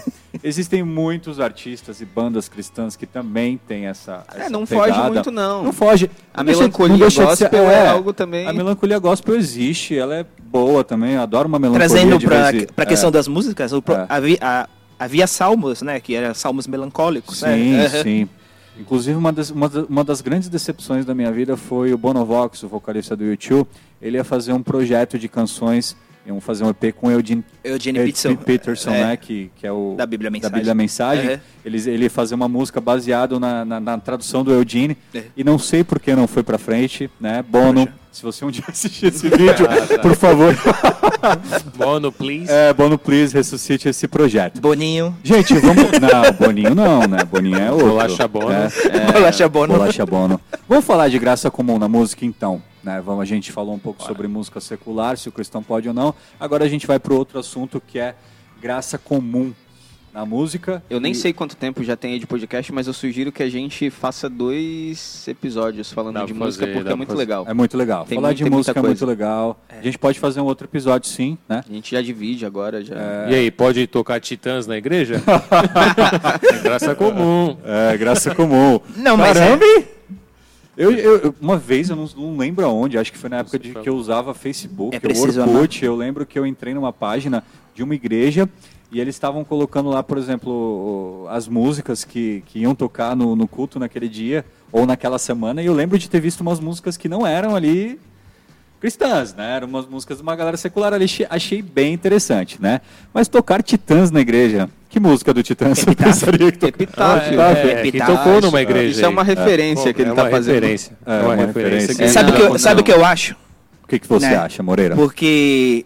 A: Existem muitos artistas e bandas cristãs que também têm essa,
B: É,
A: essa
B: não
A: pegada.
B: foge muito, não.
A: Não foge.
B: A
A: Não deixa-
B: melancolia
A: não deixa de ser-
B: gospel é algo também-
A: A melancolia gospel existe, ela é boa também. Eu adoro uma melancolia
D: Trazendo
A: em-
D: pra questão
A: é.
D: das músicas,
A: É.
D: havia, a- havia salmos, né? Que eram salmos melancólicos.
A: Sim,
D: né?
A: sim. Inclusive, uma das, uma, uma das grandes decepções da minha vida foi o Bonovox, o vocalista do YouTube. Ele ia fazer um projeto de canções, iam fazer um EP com o Eugene,
D: Eugene Peterson.
A: Peterson,
D: é,
A: né? Que, que é o
D: Da Bíblia Mensagem.
A: da Bíblia Mensagem.
D: Uhum.
A: Eles, ele fazer uma música baseado na, na, na tradução do Eugene.
D: É.
A: E não sei por que não foi pra frente, né? Bono,
D: Poxa.
A: se você um dia assistir esse vídeo,
C: Ah, tá.
A: por favor,
C: Mono, please.
A: é, Bono, please, ressuscite esse projeto.
D: Boninho.
A: Gente, vamos. Não, Boninho não, né? Boninho é outro.
C: Bolacha Bono.
A: É,
D: Bolacha Bono.
A: Bolacha Bono. Vamos falar de graça comum na música, então. Né? Vamos, a gente falou um pouco sobre música secular, se o cristão pode ou não. Agora a gente vai para outro assunto que é graça comum na música.
B: Eu nem
A: E-
B: sei quanto tempo já tem aí de podcast, mas eu sugiro que a gente faça dois episódios falando
C: Dá
B: de música,
C: fazer,
B: porque é muito
C: fazer.
B: legal.
A: É muito legal.
B: Tem
A: Falar
B: muito-
A: de música é muito legal. A gente pode fazer um outro episódio, sim, né?
B: A gente já divide agora, já.
C: E aí, pode tocar Titãs na igreja? é graça comum.
A: É, graça comum.
D: Não, mas
A: Caramba! Eu, eu- uma vez, eu não, não lembro aonde, acho que foi na época de que eu usava Facebook,
D: É
A: o
D: preciso
A: Orkut, eu lembro que eu entrei numa página de uma igreja E eles estavam colocando lá, por exemplo, as músicas que, que iam tocar no, no culto naquele dia ou naquela semana. E eu lembro de ter visto umas músicas que não eram ali cristãs, né? Eram umas músicas de uma galera secular ali. Achei- bem interessante, né? Mas tocar Titãs na igreja. Que música do Titãs?
D: Epitáfio.
A: pensaria que tocava.
B: Epitáfio.
C: É, é, que tocou numa igreja.
B: Isso é uma
C: aí.
B: referência que ele
C: é
B: tá
C: uma
B: fazendo.
C: Referência.
A: É,
C: É uma
A: uma
C: referência. que-
B: É,
D: sabe o que, eu-
B: não,
D: sabe
B: não.
D: o que eu acho?
A: O que, que você
D: Né?
A: acha, Moreira?
D: Porque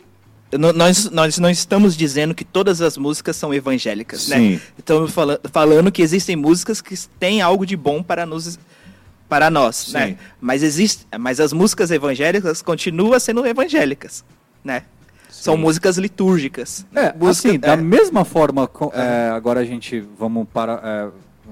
D: nós, nós não estamos dizendo que todas as músicas são evangélicas, né?
A: Sim.
D: Estamos fala- falando que existem músicas que têm algo de bom para nos para nós,
A: Sim.
D: né? Mas existe, mas as músicas evangélicas continuam sendo evangélicas, né? São músicas litúrgicas.
A: É,
D: Música-
A: assim, da
D: é.
A: mesma forma, co- é, agora a gente vamos para, é,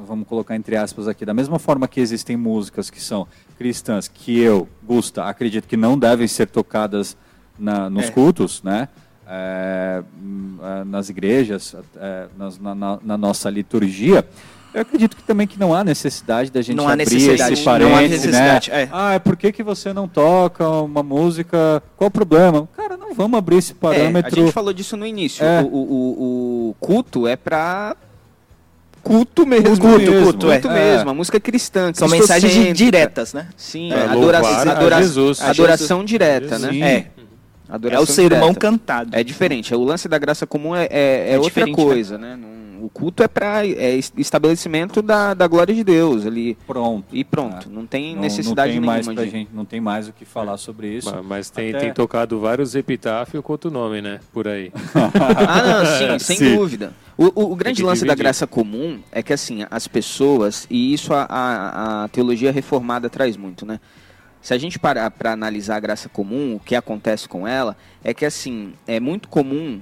A: vamos colocar entre aspas aqui, da mesma forma que existem músicas que são cristãs, que eu, Gusta, acredito que não devem ser tocadas na- nos
D: É.
A: cultos, né? É, hum, é, nas igrejas, é, nas- na, na- na nossa liturgia. Eu acredito que também que não há necessidade da gente
D: Não há
A: abrir
D: necessidade,
A: esse
D: não há
A: parênteses,
D: necessidade,
A: né?
D: é.
A: Ah, por que, que você não toca uma música? Qual o problema? Cara, não vamos abrir esse
B: A
A: parâmetro.
B: gente falou disso no início.
A: É.
B: O, o- o- culto é pra culto mesmo.
D: Culto,
B: mesmo,
D: culto, é.
B: culto mesmo. A música é cristã.
D: São mensagens diretas, né?
B: Sim,
C: É,
B: adora-
C: a
B: adora-
C: Jesus.
B: adoração direta, né?
A: Sim.
D: É,
B: Adoração
D: é o sermão
B: direta.
D: cantado.
B: É diferente. O lance da graça comum é, é- é
D: É
B: outra
D: né?
B: coisa, né? O culto é para é es- estabelecimento da, da glória de Deus ali.
A: Pronto.
B: E pronto. Não tem
A: Não-
B: necessidade
A: não tem mais
B: nenhuma
A: pra
B: de...
A: gente, não tem mais o que falar sobre isso.
C: Ma- Mas tem,
A: Até-
C: tem tocado vários epitáfios com outro nome, né? Por aí.
B: Ah, não, sim, sem
A: Sim.
B: dúvida. O, o- o grande lance da
C: dividir.
B: graça comum é que, assim, as pessoas, e isso a, a- a teologia reformada traz muito, né? Se a gente parar para analisar a graça comum, o que acontece com ela, é que, assim, é muito comum,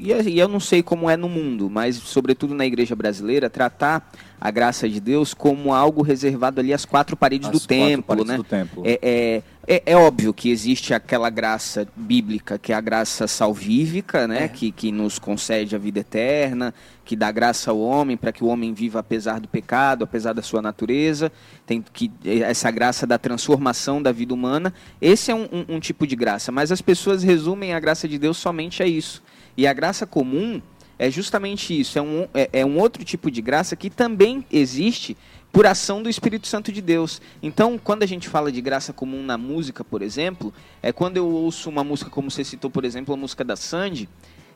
B: e, e eu não sei como é no mundo, mas, sobretudo na igreja brasileira, tratar a graça de Deus como algo reservado ali às quatro paredes
A: As
B: do
A: quatro
B: templo,
A: paredes
B: né?
A: do templo.
B: É, é, é, é óbvio que existe aquela graça bíblica, que é a graça salvífica, né?
D: É.
B: Que, que nos concede a vida eterna, que dá graça ao homem para que o homem viva apesar do pecado, apesar da sua natureza. Tem que essa graça da transformação da vida humana. Esse é um, um- um tipo de graça, mas as pessoas resumem a graça de Deus somente a isso. E a graça comum é justamente isso. É um, é, é um outro tipo de graça que também existe por ação do Espírito Santo de Deus. Então, quando a gente fala de graça comum na música, por exemplo, é quando eu ouço uma música como você citou, por exemplo, a música da Sandy,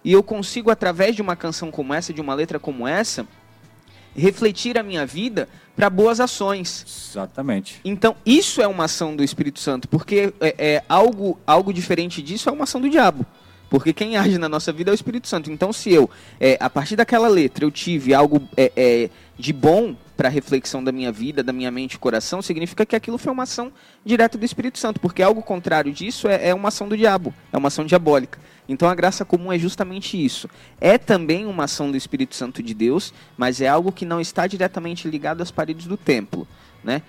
B: e eu consigo, através de uma canção como essa, de uma letra como essa, refletir a minha vida para boas ações.
A: Exatamente.
B: Então, isso é uma ação do Espírito Santo, porque é, é algo, algo diferente disso é uma ação do diabo. Porque quem age na nossa vida é o Espírito Santo. Então, se eu, é, a partir daquela letra, eu tive algo é, é, de bom para reflexão da minha vida, da minha mente e coração, significa que aquilo foi uma ação direta do Espírito Santo. Porque algo contrário disso é, é uma ação do diabo, é uma ação diabólica. Então, a graça comum é justamente isso. É também uma ação do Espírito Santo de Deus, mas é algo que não está diretamente ligado às paredes do templo. Né?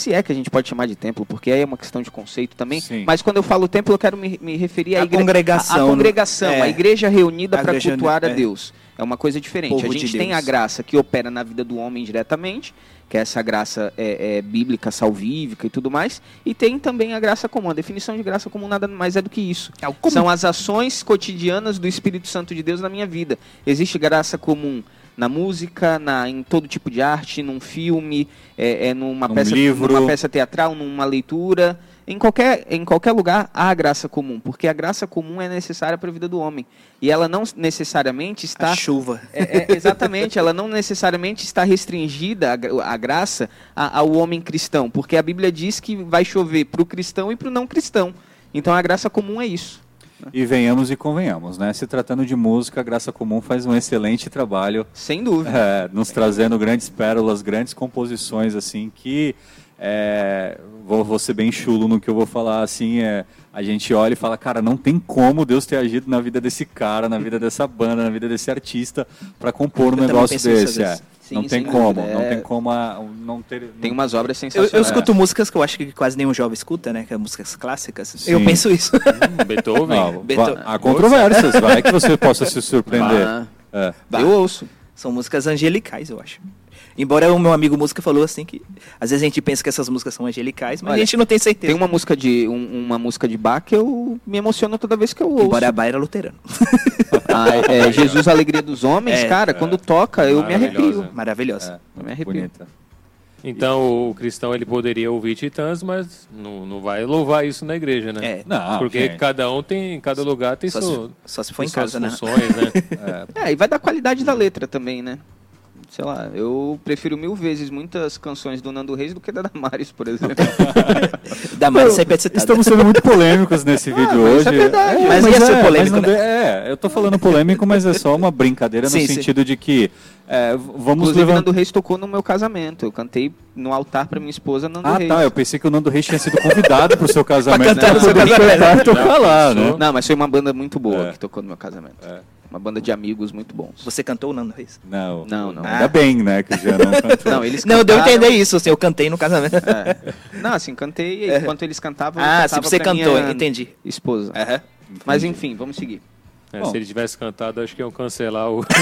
B: Se é que a gente pode chamar de templo, porque aí é uma questão de conceito também.
A: Sim.
B: Mas quando eu falo templo, eu quero me, me referir à
D: A
B: igre-
D: congregação,
B: A, a
D: né?
B: congregação,
D: É.
B: a igreja reunida
D: A
B: para cultuar a
D: é.
B: Deus. É uma coisa diferente.
D: Povo
B: a
D: de
B: gente tem
D: Deus.
B: a graça que opera na vida do homem diretamente, que é essa graça é, é, bíblica, salvífica e tudo mais. E tem também a graça comum. A definição de graça comum nada mais é do que isso.
D: É.
B: São as ações cotidianas do Espírito Santo de Deus na minha vida. Existe graça comum na música, na, em todo tipo de arte, num filme, é, é numa,
A: Num
B: peça,
A: livro.
B: numa peça teatral, numa leitura. Em qualquer, em qualquer lugar há a graça comum, porque a graça comum é necessária para a vida do homem. E ela não necessariamente está
D: A chuva.
B: é, é, exatamente, ela não necessariamente está restringida, a, a graça, a- ao homem cristão, porque a Bíblia diz que vai chover para o cristão e para o não cristão. Então a graça comum é isso.
A: E venhamos e convenhamos, né? Se tratando de música, a Graça Comum faz um excelente trabalho,
B: Sem dúvida.
A: é, nos trazendo grandes pérolas, grandes composições, assim, que é, vou, vou ser bem chulo no que eu vou falar, assim, é, a gente olha e fala, cara, não tem como Deus ter agido na vida desse cara, na vida dessa banda, na vida desse artista, para compor um
D: Eu também
A: negócio desse. É.
D: vezes.
A: não
B: Sim,
A: tem como,
B: dúvida,
A: não
B: é-
A: tem como a- não ter.
B: Tem umas obras
D: Eu,
B: sensacionais.
D: eu escuto músicas que eu acho que quase nenhum jovem escuta, né? Que é músicas clássicas.
A: Sim.
D: Eu penso isso.
C: Hum, Beethoven.
A: Não,
D: Beethoven.
A: há controvérsias, vai que você possa se surpreender.
B: Ah,
A: É.
B: eu ouço.
D: São músicas angelicais, eu acho. Embora o meu amigo música falou assim que às vezes a gente pensa que essas músicas são angelicais, mas
B: Olha,
D: a gente não tem certeza.
B: Tem uma música de um- uma música de Bach que eu me emociono toda vez que eu ouço.
D: Embora a Bá era luterano.
B: Ah, é, é Jesus Alegria dos Homens,
D: É.
B: cara, quando toca eu me arrepio.
D: Maravilhosa.
B: Eu me arrepio.
A: bonita.
C: Então o cristão ele poderia ouvir titãs, mas não, não vai louvar isso na igreja, né?
D: É.
A: Não,
C: Porque
A: gente.
C: cada um tem, cada lugar tem
D: Só,
C: seu,
D: se, só se for em casa, né?
C: funções, né?
A: É,
B: É, e vai da qualidade da letra também, né? Sei lá, eu prefiro mil vezes muitas canções do Nando Reis do que da Damares, por exemplo.
D: Da Mari sempre é citada.
A: Estamos sendo muito polêmicos nesse vídeo
B: mas
A: hoje.
B: é verdade.
D: Mas ia ser polêmico,
A: mas não
D: né?
A: É, eu tô falando polêmico, mas é só uma brincadeira no
D: Sim, sim.
A: sentido de que é, vamos
B: Inclusive,
A: levantar.
B: Nando Reis tocou no meu casamento. Eu cantei no altar pra minha esposa Nando
A: Ah,
B: Reis.
A: tá. Eu pensei que o Nando Reis tinha sido convidado pro seu casamento.
D: cantar
A: né,
D: no seu
A: pra
D: casamento.
A: cantar e tocar
C: Não,
A: lá, né?
B: Não, mas foi uma banda muito boa
A: É.
B: que tocou no meu casamento.
A: É.
B: Uma banda de amigos muito bons.
D: Você cantou o Nando Reis?
A: Não,
B: Não, não.
A: Ainda
D: Ah.
A: bem, né, que já não cantou.
B: Não, eles
D: Não, deu a
B: cantaram-
D: entender isso, assim, eu cantei no casamento.
B: É. Não, assim, cantei e enquanto eles cantavam. eu
D: Ah, se
B: cantava
D: você cantou, entendi.
B: Esposa. Mas enfim, vamos seguir.
C: É,
A: Bom.
C: se ele tivesse cantado, acho que iam cancelar o.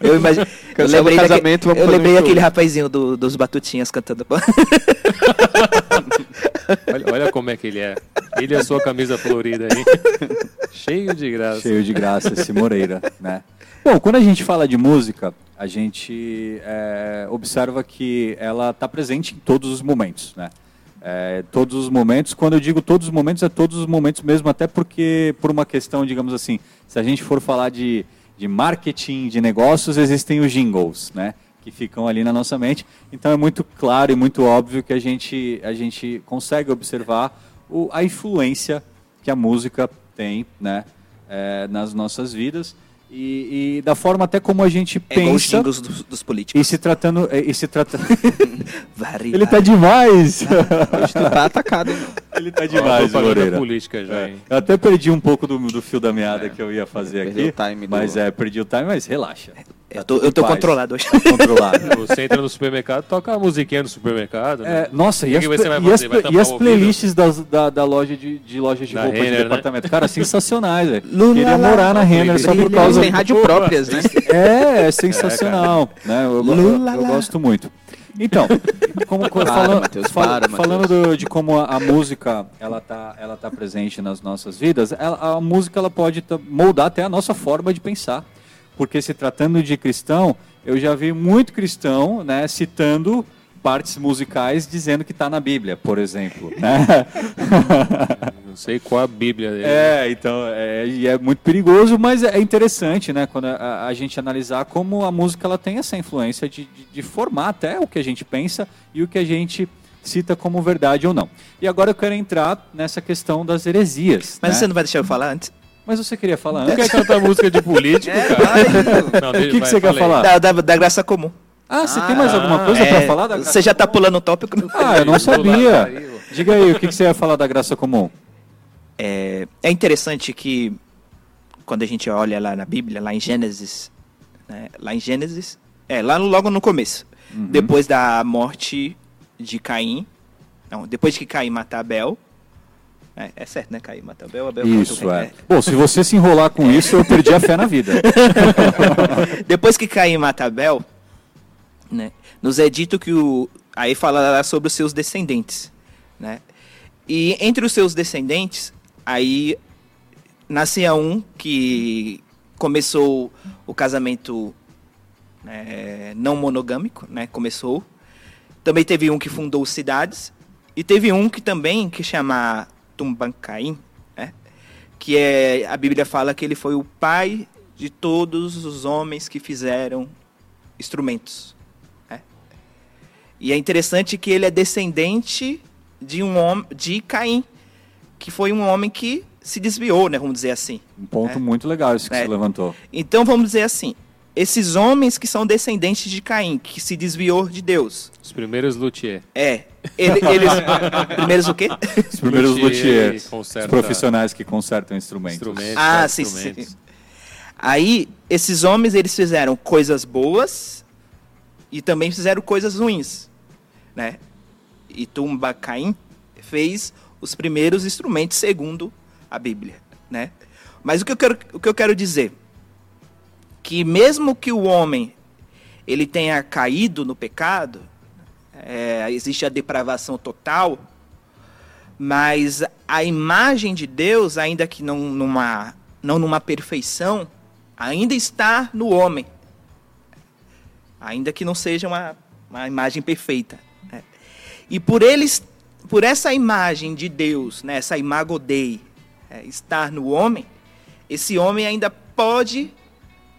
D: Eu imagino. Eu lembrei,
B: casamento,
D: eu lembrei
B: show.
D: daquele rapazinho do- dos Batutinhas cantando.
C: olha, olha como é que ele é. Ele e a sua camisa florida aí. Cheio de graça.
A: Cheio de graça esse Moreira, né? Bom, quando a gente fala de música, a gente é, observa que ela está presente em todos os momentos, né? É, todos os momentos, quando eu digo todos os momentos, é todos os momentos mesmo, até porque por uma questão, digamos assim, se a gente for falar de, de marketing, de negócios, existem os jingles, né? Que ficam ali na nossa mente. Então é muito claro e muito óbvio que a gente, a gente consegue observar o, a influência que a música tem, né? é, nas nossas vidas e, e da forma até como a gente
D: É igual os
A: pensa
D: dos, dos
A: e
D: políticos.
A: se tratando e se trata
D: Vari,
A: ele tá demais
B: Hoje tu tá atacado, hein?
A: ele tá demais
C: propaganda
A: Moreira
C: política já,
A: É. eu até perdi um pouco do, do fio da meada que eu ia fazer aqui
B: o time do-
A: mas é perdi o time mas relaxa
D: Eu
A: Tá
D: tô, eu tô controlado hoje.
A: controlado
C: Você entra no supermercado, toca a musiquinha do supermercado, né?
A: É, nossa, e
C: O
A: as,
C: que você vai
A: e as- e as playlists das- da, da loja de, de lojas de
C: Da
A: roupa
C: Renner,
A: de
C: né?
A: departamento? Cara, sensacionais, velho.
D: Lula
A: Queria
D: lá,
A: morar na Renner só por causa
B: têm rádio próprias, né?
A: É, é sensacional. né? Eu, eu-
D: Lula
A: eu gosto muito. Então, como, como-
B: Para,
A: falando,
B: Matheus,
A: fala-
B: para,
A: falando do- de como a, a música ela tá, ela tá presente nas nossas vidas, ela- a música ela pode tá- moldar até a nossa forma de pensar. Porque se tratando de cristão, eu já vi muito cristão né, citando partes musicais dizendo que está na Bíblia, por exemplo. né?
C: Não sei qual a Bíblia dele.
A: É, então, é, e é muito perigoso, mas é interessante, né, quando a, a gente analisar como a música ela tem essa influência de, de, de formar até o que a gente pensa e o que a gente cita como verdade ou não. E agora eu quero entrar nessa questão das heresias.
D: Mas
A: né?
D: você não vai deixar eu falar antes?
A: Mas você queria falar
C: Não quer cantar música de político,
B: É,
C: cara?
B: vai.
C: Não,
A: O
C: deixa-
A: que, que
C: vai,
A: você quer falar?
D: Da, da, da graça comum.
A: Ah, você
B: Ah,
A: tem mais alguma coisa
D: É,
A: para falar da
D: Você já tá pulando o tópico?
A: Ah, eu não sabia.
C: pariu.
A: Diga aí, o que, que você ia falar da graça comum?
D: É, é interessante que quando a gente olha lá na Bíblia, lá em Gênesis, né, lá em Gênesis, é lá no- logo no começo,
A: Uhum.
D: depois da morte de Caim, não, depois que Caim mata Abel, é, é certo, né, Caim mata Abel,
A: Isso,
D: o-
A: é. Bom, se você se enrolar com isso, eu perdi a fé na vida.
D: Depois que Caim mata Abel, né, nos é dito que o aí fala sobre os seus descendentes, né? E entre os seus descendentes, aí nascia um que começou o casamento né, não monogâmico, né? Começou. Também teve um que fundou cidades e teve um que também que chama Tumbancaim, né? Que é a Bíblia fala que ele foi o pai de todos os homens que fizeram instrumentos. né? E é interessante que ele é descendente de um homem de Caim, que foi um homem que se desviou, né, vamos dizer assim.
A: Um ponto
D: É.
A: muito legal isso que
D: É.
A: você levantou.
D: Então vamos dizer assim, esses homens que são descendentes de Caim, que se desviou de Deus.
C: Os primeiros luthier.
D: É, ele- eles primeiros o quê?
A: Os primeiros
C: Luthier
A: luthiers, os profissionais que consertam instrumentos.
C: Instrumentos.
D: Ah,
C: faz
D: sim,
C: instrumentos.
D: sim. Aí esses homens eles fizeram coisas boas e também fizeram coisas ruins, né? E Tumbacaim fez os primeiros instrumentos segundo a Bíblia, né? Mas o que eu quero, o que eu quero dizer que mesmo que o homem ele tenha caído no pecado, é, existe a depravação total, mas a imagem de Deus, ainda que não numa, não numa perfeição, ainda está no homem. Ainda que não seja uma, uma imagem perfeita. né? E por eles, por essa imagem de Deus, né, essa imago Dei, é, estar no homem, esse homem ainda pode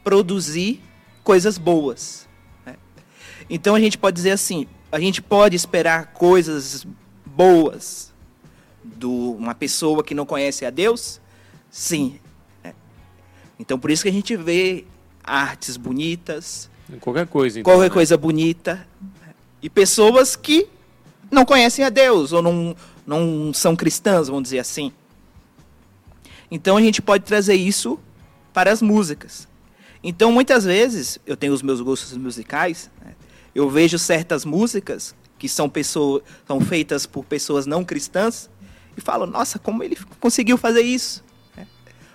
D: produzir coisas boas. né? Então a gente pode dizer assim, a gente pode esperar coisas boas de uma pessoa que não conhece a Deus? Sim. né? Então por isso que a gente vê artes bonitas,
C: Qualquer coisa, então.
D: qualquer
C: né?
D: coisa bonita, e pessoas que não conhecem a Deus ou não, não são cristãs, vamos dizer assim. Então a gente pode trazer isso para as músicas. Então muitas vezes eu tenho os meus gostos musicais, né? Eu vejo certas músicas que são pessoas são feitas por pessoas não cristãs e falo, nossa, como ele conseguiu fazer isso? né?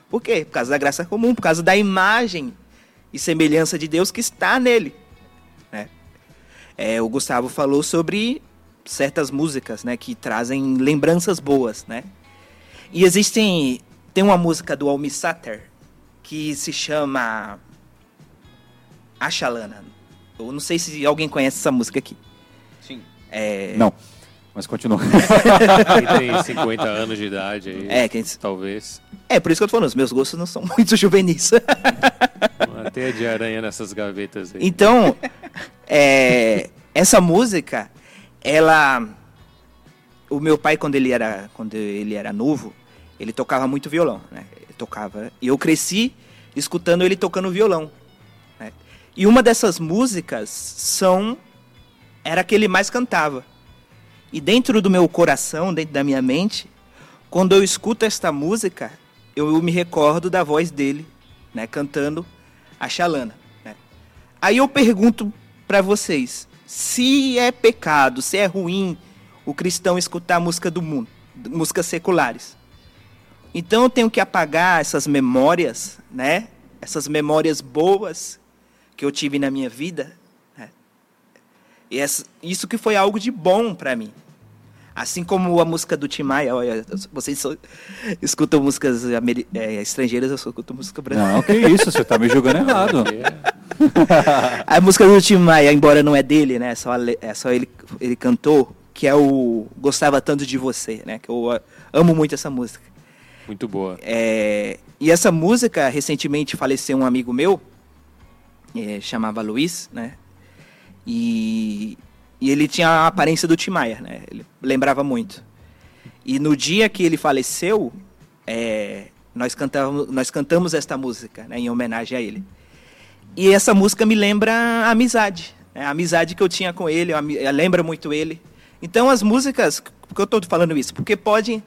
D: Por quê? Por causa da graça comum, por causa da imagem e semelhança de Deus que está nele. né? É, o Gustavo falou sobre certas músicas, né, que trazem lembranças boas, né? E existem tem uma música do Almi Sater que se chama Achalana. Não sei se alguém conhece essa música aqui.
B: Sim.
D: É,
A: Não, mas continua.
C: Quem tem 50 anos de idade aí,
D: É, quem-
C: talvez.
D: é por isso que eu tô falando, os meus gostos não são muito juvenis.
C: Uma teia de aranha nessas gavetas aí.
D: Então, é, essa música, ela. O meu pai, quando ele era, quando ele era novo, ele tocava muito violão, né? Ele tocava. E eu cresci escutando ele tocando violão. E uma dessas músicas são. Era a que ele mais cantava. E dentro do meu coração, dentro da minha mente, quando eu escuto esta música, eu me recordo da voz dele, né? Cantando a Xalana. Né? Aí eu pergunto para vocês, se é pecado, se é ruim o cristão escutar música do mundo, músicas seculares. Então eu tenho que apagar essas memórias, né? Essas memórias boas que eu tive na minha vida. né? E essa- isso que foi algo de bom para mim. Assim como a música do Tim Maia, olha, vocês só escutam músicas eh, estrangeiras, eu só escuto música brasileira.
A: Não, que isso, você tá me julgando errado.
D: A música do Tim Maia, embora não é dele, né? Só, a le- é só ele, ele cantou, que é o Gostava Tanto de Você, né? Que eu amo muito essa música.
C: Muito boa.
D: É, e essa música, recentemente faleceu um amigo meu, eh, chamava Luiz, né? E, e ele tinha a aparência do Tim Maia, né? Ele lembrava muito. E no dia que ele faleceu, eh, nós, cantávamos, nós cantamos esta música, né? Em homenagem a ele. E essa música me lembra a amizade, né? a amizade que eu tinha com ele, lembra muito ele. Então as músicas, por que eu estou falando isso? Porque podem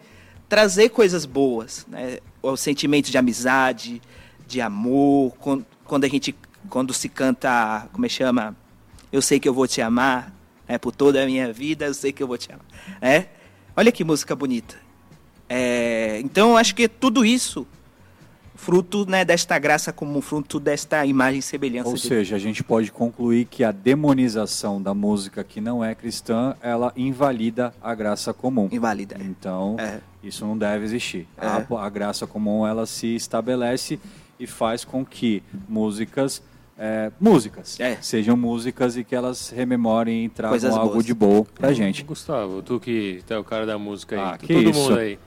D: trazer coisas boas, né? O sentimento de amizade, de amor, quan- quando a gente, quando se canta, como é chama? Eu sei que eu vou te amar, né? Por toda a minha vida, eu sei que eu vou te amar, né? Olha que música bonita. É, então acho que tudo isso fruto né, desta graça como fruto desta imagem e semelhança
A: Ou
D: de
A: seja, a gente pode concluir que a demonização da música que não é cristã, ela invalida a graça comum.
D: inválida.
A: Então,
D: É.
A: isso não deve existir.
D: É.
A: A, a graça comum ela se estabelece e faz com que músicas, é, músicas,
D: É.
A: sejam músicas e que elas rememorem e tragam
D: Coisas
A: algo
D: boas.
A: de bom pra gente.
C: Gustavo, tu que é o cara da música aí,
A: Ah,
C: tu-
A: que
C: todo
A: isso.
C: mundo aí.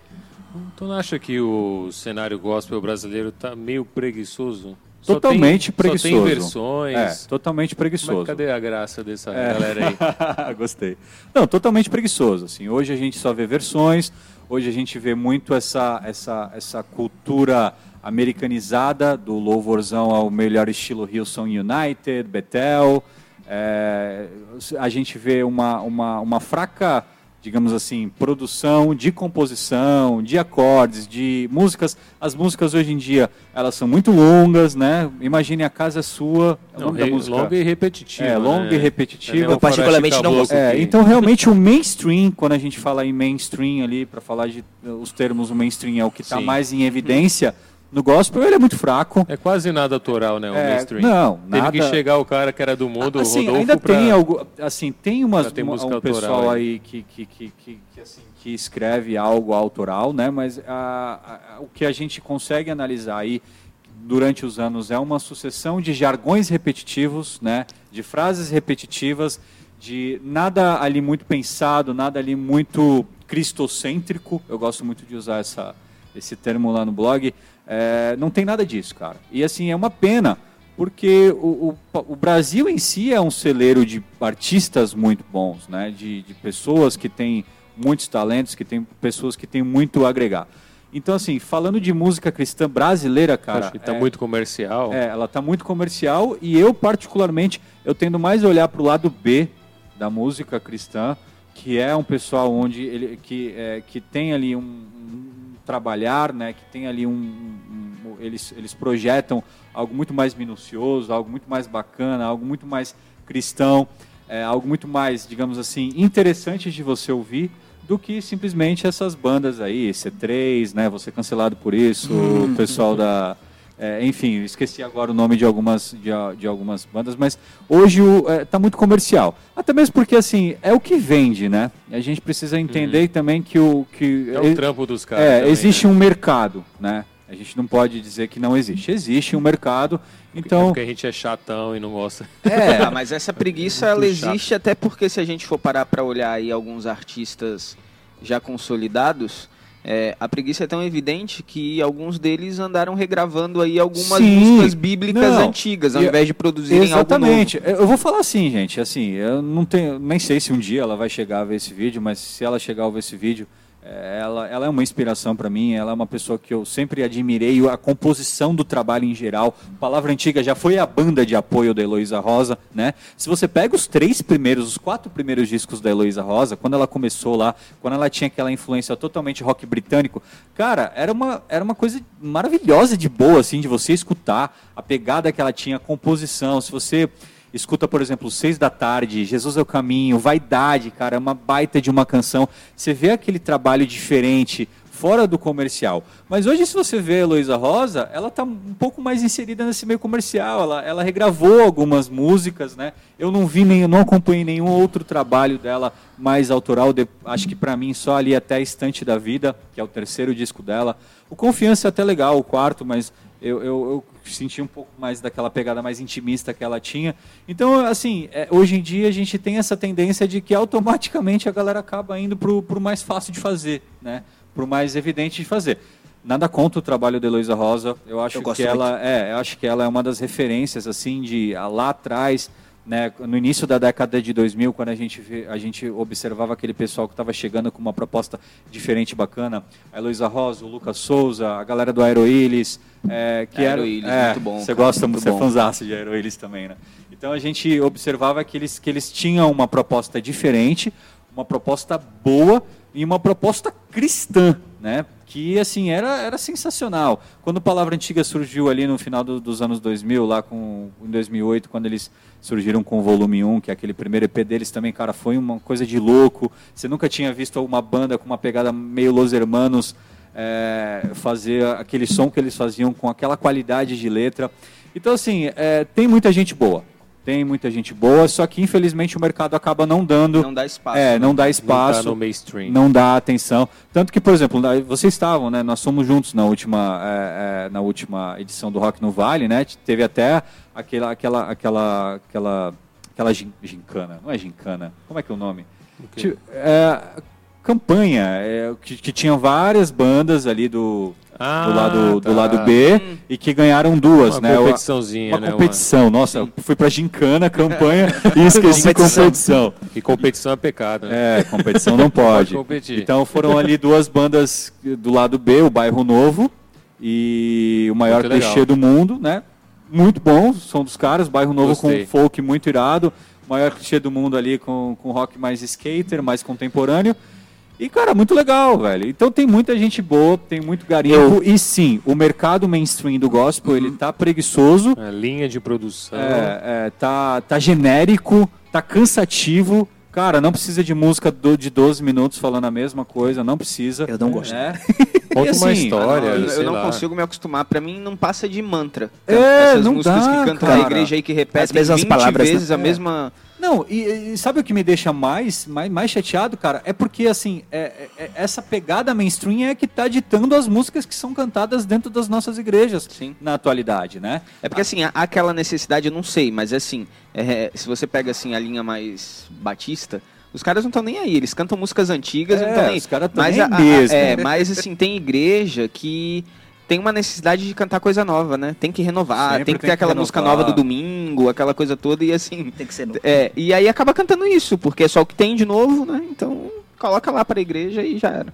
C: Tu não acha que o cenário gospel brasileiro tá meio preguiçoso? Só
A: Totalmente
C: tem,
A: preguiçoso.
C: Só tem versões.
A: É, totalmente
C: Mas
A: preguiçoso.
C: cadê a graça dessa
A: É.
C: galera aí?
A: Gostei. Não, totalmente preguiçoso. Assim, hoje a gente só vê versões. Hoje a gente vê muito essa essa essa cultura americanizada do louvorzão ao melhor estilo Hillsong United, Bethel. É, a gente vê uma, uma, uma fraca, digamos assim, produção de composição, de acordes, de músicas. As músicas hoje em dia elas são muito longas, né? Imagine a casa é sua. é
C: Não, re- longa e repetitiva.
A: É, longa
C: né?
A: e repetitiva.
C: É
D: Eu particularmente não
C: Caboclo
A: É, então realmente o mainstream, quando a gente fala em mainstream ali, para falar de os termos o mainstream é o que está mais em evidência, No gospel ele é muito fraco.
C: É quase nada autoral, né? O
A: É,
C: mainstream.
A: não,
C: Teve
A: nada-
C: que chegar o cara que era do mundo, o
A: assim,
C: Rodolfo,
A: ainda
C: pra...
A: tem algo, assim, tem umas
C: tem
A: uma- um pessoal
C: aí.
A: que, que, que, que, assim, que escreve algo autoral, né? Mas a- a- o que a gente consegue analisar aí durante os anos é uma sucessão de jargões repetitivos, né? De frases repetitivas, de nada ali muito pensado, nada ali muito cristocêntrico. Eu gosto muito de usar essa, esse termo lá no blog. É, não tem nada disso, cara. E assim, é uma pena, porque o, o, o Brasil em si é um celeiro de artistas muito bons, né? De, de pessoas que têm muitos talentos, que tem pessoas que têm muito a agregar. Então, assim, falando de música cristã brasileira, cara.
C: Acho que tá
A: é-
C: muito comercial.
A: é, ela tá muito comercial e eu, particularmente, eu tendo mais a olhar pro lado B da música cristã, que é um pessoal onde ele que, é, que tem ali um trabalhar, né, que tem ali um, um- eles, eles projetam algo muito mais minucioso, algo muito mais bacana, algo muito mais cristão, é, algo muito mais, digamos assim, interessante de você ouvir do que simplesmente essas bandas aí, C3, né, você cancelado por isso, o pessoal da é, enfim, esqueci agora o nome de algumas, de, de algumas bandas, mas hoje o, é, tá muito comercial. Até mesmo porque, assim, é o que vende, né? A gente precisa entender também que o... Que,
C: É o trampo dos caras.
A: é,
C: também,
A: existe
C: né?
A: um mercado, né? A gente não pode dizer que não existe. Existe um mercado,
C: É
A: então...
C: porque a gente é chatão e não gosta.
B: É, ah, mas essa preguiça ela
C: Muito chato.
B: existe até porque se a gente for parar para olhar aí alguns artistas já consolidados, é, a preguiça é tão evidente que alguns deles andaram regravando aí algumas
A: Sim,
B: músicas bíblicas
A: não,
B: antigas, ao invés de produzirem
A: Exatamente. Eu vou falar assim, gente, assim, eu não tenho, nem sei se um dia ela vai chegar a ver esse vídeo, mas se ela chegar a ver esse vídeo, ela, ela é uma inspiração para mim, ela é uma pessoa que eu sempre admirei, a composição do trabalho em geral. Palavra Antiga já foi a banda de apoio da Heloísa Rosa, né? Se você pega os três primeiros, os quatro primeiros discos da Heloísa Rosa, quando ela começou lá, quando ela tinha aquela influência totalmente rock britânico, cara, era uma, era uma coisa maravilhosa de boa, assim, de você escutar a pegada que ela tinha, a composição. Se você escuta, por exemplo, Seis da Tarde, Jesus é o Caminho, Vaidade, cara, é uma baita de uma canção. Você vê aquele trabalho diferente, fora do comercial. Mas hoje, se você vê a Heloísa Rosa, ela está um pouco mais inserida nesse meio comercial. Ela, ela regravou algumas músicas, né? Eu não vi nem, não acompanhei nenhum outro trabalho dela mais autoral. de- acho que para mim só ali até Estante da Vida, que é o terceiro disco dela. O Confiança é até legal, o quarto, mas eu, eu, eu senti um pouco mais daquela pegada mais intimista que ela tinha. Então, assim, é, hoje em dia a gente tem essa tendência de que automaticamente a galera acaba indo pro, pro mais fácil de fazer, né? Pro mais evidente de fazer. Nada contra o trabalho da Heloísa Rosa. Eu acho
D: Eu
A: que ela é, eu acho que ela é uma das referências assim de ah, lá atrás, né, no início da década de 2000, quando a gente vê- a gente observava aquele pessoal que estava chegando com uma proposta diferente, bacana, a Heloísa Rosa, o Lucas Souza, a galera do Aeroilis, é, que era
B: Aeroilis,
A: é,
B: muito bom,
A: Você gosta,
B: muito
A: você é fãzaço de Aeroilis também, né? Então a gente observava que eles, que eles tinham uma proposta diferente, uma proposta boa e uma proposta cristã, né? Que assim era, era sensacional. Quando Palavra Antiga surgiu ali no final do- dos anos 2000, lá com em 2008, quando eles surgiram com o volume 1, que é aquele primeiro EP deles também, cara, foi uma coisa de louco. Você nunca tinha visto uma banda com uma pegada meio Los Hermanos é, fazer aquele som que eles faziam com aquela qualidade de letra. Então, assim, é, tem muita gente boa. Tem muita gente boa, só que infelizmente o mercado acaba não dando.
B: Não dá espaço.
A: É,
B: né?
A: não dá
C: Não
A: espaço,
C: tá no mainstream.
A: não dá atenção. Tanto que, por exemplo, vocês estavam, né? Nós somos juntos na última, é, é, na última edição do Rock no Vale, né? Teve até aquela, aquela, aquela, aquela, aquela gin- gincana. Não é gincana. Como é que é o nome? Ti- é, campanha é, que, que tinha várias bandas ali do,
C: Ah,
A: do lado, do
C: tá.
A: lado B e que ganharam duas,
C: Uma
A: né?
C: Competiçãozinha,
A: uma
C: né?
A: competição. Nossa, eu fui pra gincana, campanha e esqueci
D: Competição.
A: competição.
C: E competição é pecado, né?
A: É, competição não pode.
C: Pode competir.
A: Então foram ali duas bandas do lado B, o Bairro Novo e o maior clichê do mundo, né? Muito bom, som dos caras, Bairro Novo
C: Gostei.
A: com folk muito irado, o maior clichê do mundo ali com, com rock mais skater, mais contemporâneo. E, cara, muito legal, velho. Então tem muita gente boa, tem muito garimpo. E sim, o mercado mainstream do gospel, ele tá preguiçoso,
C: A linha de produção.
A: é, é, tá, tá genérico, tá cansativo. Cara, não precisa de música do- de 12 minutos falando a mesma coisa, não precisa.
D: Eu não gosto.
A: É.
C: Conta uma
A: assim,
C: história.
B: eu, eu
C: sei
B: não
C: lá.
B: consigo me acostumar. Pra mim, não passa de mantra.
A: É,
B: Essas
A: não
B: músicas
A: dá,
B: que cantam
A: cara.
B: na igreja aí que repetem
D: mesmas
B: 20
D: palavras, né?
B: vezes a
A: É.
B: mesma...
A: Não, e, e sabe o que me deixa mais, mais, mais chateado, cara? É porque, assim, é- é- é- essa pegada mainstream é que tá ditando as músicas que são cantadas dentro das nossas igrejas
B: Sim.
A: na atualidade, né?
B: É porque assim, há aquela necessidade, eu não sei, mas assim, é, se você pega assim a linha mais batista, os caras não estão nem aí, eles cantam músicas antigas,
A: É,
B: não estão nem
A: os caras tão
B: mas
A: nem
B: a- a-
A: mesmo.
B: É, mas assim, tem igreja que tem uma necessidade de cantar coisa nova, né? Tem que renovar,
A: Sempre
B: tem que
A: tem
B: ter
A: que
B: aquela música nova do domingo, aquela coisa toda, e assim.
D: Tem que ser novo.
B: É, e aí acaba cantando isso, porque é só o que tem de novo, né? Então coloca lá pra igreja e já era.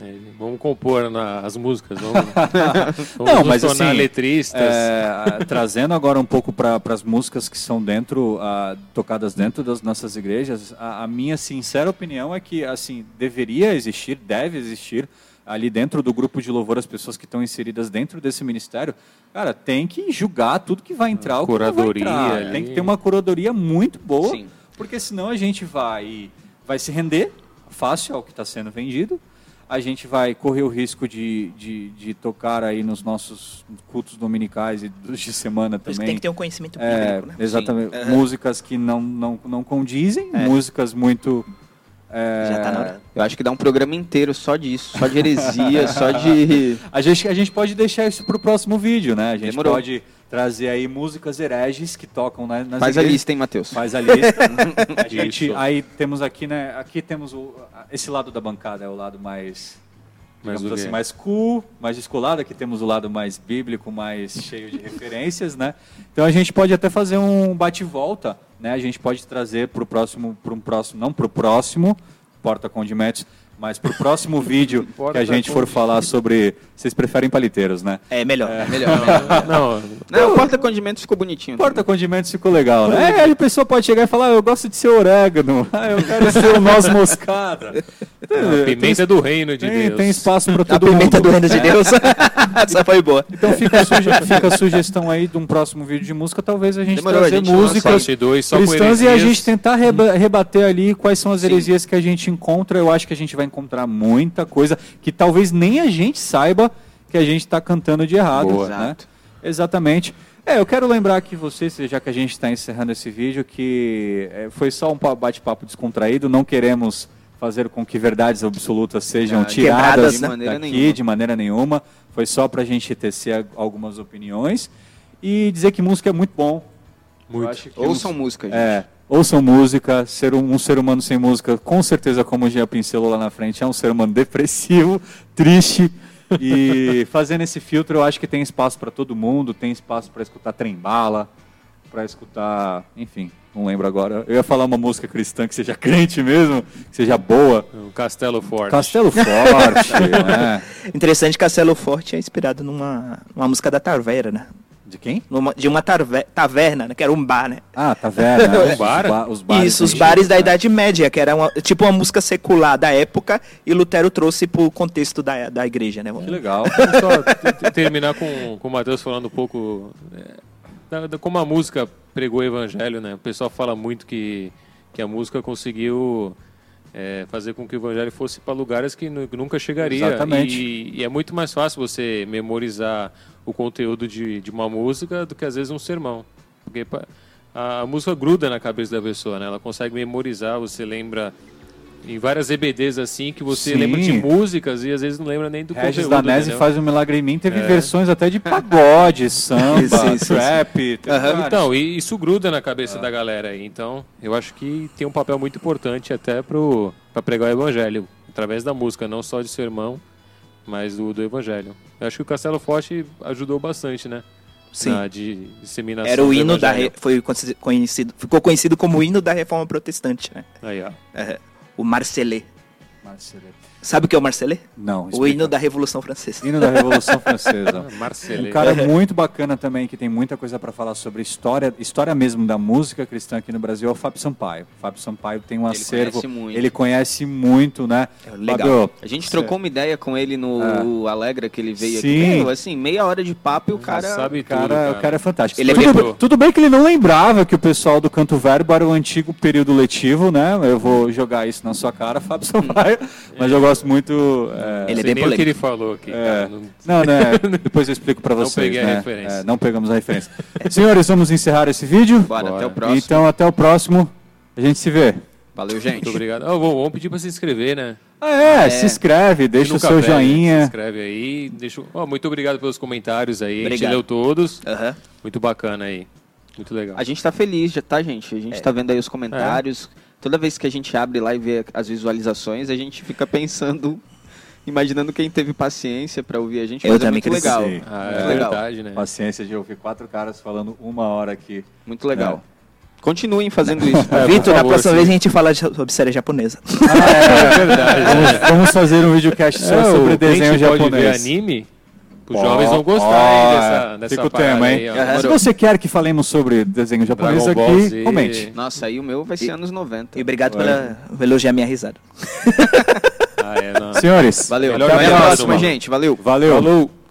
C: É, vamos compor na- as músicas, vamos, vamos
A: Não, mas
C: tornar
A: assim,
C: letristas.
A: É, a- trazendo agora um pouco para as músicas que são dentro, ah, tocadas dentro das nossas igrejas, a, a minha sincera opinião é que assim deveria existir, deve existir ali dentro do grupo de louvor as pessoas que estão inseridas dentro desse ministério, cara, tem que julgar tudo que vai entrar, o que não vai
C: Curadoria
A: entrar. tem que ter uma curadoria muito boa,
B: Sim.
A: porque senão a gente vai vai se render fácil ao que está sendo vendido. A gente vai correr o risco de, de, de tocar aí nos nossos cultos dominicais e dos de semana
D: Por isso que
A: também.
D: tem que ter um conhecimento
A: É,
D: bíblico, né?
A: exatamente. Músicas que não, não, não condizem,
B: É.
A: músicas muito. É,
D: Já tá na hora.
B: Eu acho que dá um programa inteiro só disso, só de heresia, só de.
A: A gente, a gente pode deixar isso pro próximo vídeo, né? A gente
B: Demorou.
A: pode trazer aí músicas hereges que tocam na- nas
B: Faz a
A: igrejas.
B: lista, hein, Matheus?
A: Faz a lista. a gente, aí temos aqui, né? Aqui temos o, esse lado da bancada, é o lado mais.
C: Mais
A: assim, mais cool, mais descolado. Aqui temos o lado mais bíblico, mais cheio de referências, né? Então a gente pode até fazer um bate-volta, né? A gente pode trazer para o próximo, para um próximo, não para o próximo Porta Condimentos, mas para o próximo vídeo que a gente for falar sobre. Vocês preferem paliteiros, né?
D: É melhor.
B: Melhor, melhor.
C: Não,
B: Não, o porta-condimentos ficou bonitinho.
A: Porta Condimentos ficou legal, né? É, a pessoa pode chegar e falar, ah, eu gosto de ser orégano, ah, eu quero ser o noz moscada.
C: a pimenta do reino de
A: tem,
C: Deus.
A: tem espaço para
D: A
A: todo
D: pimenta
A: mundo.
D: do reino de Deus. Essa foi boa.
A: Então fica a, suge- fica a sugestão aí de um próximo vídeo de música, talvez a gente
B: Demorou,
A: trazer
B: a gente
A: músicas
C: com
A: cristãs e a gente tentar reba- rebater ali quais são as
B: Sim.
A: heresias que a gente encontra. Eu acho que a gente vai encontrar muita coisa que talvez nem a gente saiba que a gente está cantando de errado.
B: Boa.
A: né?
B: Exato.
A: Exatamente. É, eu quero lembrar aqui vocês, já que a gente está encerrando esse vídeo, que é, foi só um pa- bate-papo descontraído, não queremos fazer com que verdades absolutas sejam
B: Ah,
A: tiradas
D: né?
B: De maneira
A: daqui
B: nenhuma.
A: de maneira nenhuma. Foi só para a gente tecer algumas opiniões e dizer que música é muito bom.
C: Muito.
A: que
B: Ouçam música, gente.
A: É, ouçam música. Ser um, um ser humano sem música, com certeza, como o Gia pincelou lá na frente, é um ser humano depressivo, triste. E fazendo esse filtro, eu acho que tem espaço para todo mundo, tem espaço para escutar trem-bala, para escutar, enfim, não lembro agora. Eu ia falar uma música cristã que seja crente mesmo, que seja boa.
C: O Castelo Forte.
A: Castelo Forte, né?
D: Interessante, Castelo Forte é inspirado numa, numa música da Taverna, né?
A: De quem?
D: Numa- de uma tarve- taverna, né? Que era um bar, né?
A: Ah, vendo? né?
C: Um bar?
A: Os, ba- os bares
D: Isso, os
A: antigos,
D: bares da
A: né?
D: Idade Média, que era uma- tipo uma música secular da época, e Lutero trouxe pro contexto da, da igreja, né?
A: Que legal.
C: Só terminar com, com o Matheus falando um pouco é, da, da- como a música pregou o evangelho, né? O pessoal fala muito que, que a música conseguiu é, fazer com que o evangelho fosse para lugares que nu- nunca chegaria.
A: Exatamente.
C: E, e é muito mais fácil você memorizar o conteúdo de, de uma música do que às vezes um sermão. Porque a, a música gruda na cabeça da pessoa, né? Ela consegue memorizar, você lembra em várias EBDs assim que você
A: Sim.
C: lembra de músicas e às vezes não lembra nem do
A: Regis
C: conteúdo.
A: Danese
C: entendeu?
A: faz um milagre em mim, teve
C: É.
A: versões até de pagode, samba,
D: isso,
A: trap. vários.
C: Então, e isso gruda na cabeça da galera aí. Então, eu acho que tem um papel muito importante até para pregar o evangelho, através da música, não só de sermão, mas do, do evangelho. Eu acho que o Castelo Forte ajudou bastante, né?
D: Sim.
C: Na de disseminação
D: Era o hino da. re- Foi conhecido, ficou conhecido como o hino da reforma protestante, né?
C: Aí, ó.
D: É, o Marcelé. Sabe o que é o Marcelé?
A: Não,
D: O
A: explica.
D: hino da Revolução Francesa.
A: Hino da Revolução Francesa.
C: Marcelê.
A: Um cara muito bacana também, que tem muita coisa para falar sobre história, história mesmo da música cristã aqui no Brasil, é o Fábio Sampaio. O Fábio Sampaio tem um
B: Ele
A: acervo,
B: conhece muito.
A: ele conhece muito, né?
D: É legal.
A: Fábio,
B: A gente trocou uma ideia com ele no Alegra que ele veio
A: Sim.
B: aqui. Meu, assim, meia hora de papo e o cara.
C: sabe
A: O cara,
C: tudo, cara.
A: o cara é fantástico.
D: Ele é
A: tudo,
C: bem-
A: bem, tudo bem que ele não lembrava que o pessoal do Canto Verbo era o antigo período letivo, né? Eu vou jogar isso na sua cara, Fábio Sampaio. Mas eu gosto muito. é,
D: Ele é
C: Sei
D: bem
C: nem o que ele falou aqui.
A: É.
C: cara, não-
A: Não, né? Depois eu explico pra
C: Não
A: vocês.
C: peguei a
A: né?
C: referência.
A: É, não pegamos a referência. Senhores, vamos encerrar esse vídeo.
B: Bora,
C: Bora.
B: até o próximo.
A: Então, até o próximo. A gente se vê.
B: Valeu, gente.
C: Muito obrigado. Ah, vamos, vamos pedir pra se inscrever, né?
A: Ah, é, se inscreve, deixa o seu
C: pede, Se
A: joinha.
C: inscreve aí. Deixa... o- Ó, muito obrigado pelos comentários aí. A gente
D: Obrigado.
C: leu todos. Muito bacana aí. Muito legal.
B: A gente tá feliz, já tá, gente? A gente tá vendo aí os comentários. Toda vez que a gente abre lá e vê as visualizações, a gente fica pensando, imaginando quem teve paciência pra ouvir a gente.
D: Eu
B: é
D: também
B: muito
D: cresci.
B: legal.
C: Ah,
B: Muito
C: é
B: legal.
C: verdade, né?
A: Paciência de ouvir quatro caras falando uma hora aqui.
B: Muito legal. Continuem fazendo isso.
C: É,
D: Vitor, na próxima
C: sim.
D: vez a gente fala de- sobre série japonesa.
C: É verdade.
A: Vamos, vamos fazer um videocast só
C: É,
A: sobre
C: o
A: desenho
C: crente pode ver
A: japonês.
C: anime, os
A: Ó,
C: jovens vão gostar aí dessa, dessa
A: Fica o tema, hein?
C: aí.
A: Se você quer que falemos sobre desenho japonês
C: Dragon
A: aqui,
C: Z.
A: comente.
B: Nossa, aí o meu vai ser anos 90.
D: E obrigado
A: Vai.
D: pela, por elogiar minha risada.
C: Ah, é, não.
A: Senhores,
B: Valeu.
C: Melhor
B: Até a próxima, gente. Valeu.
A: valeu.
C: Falou!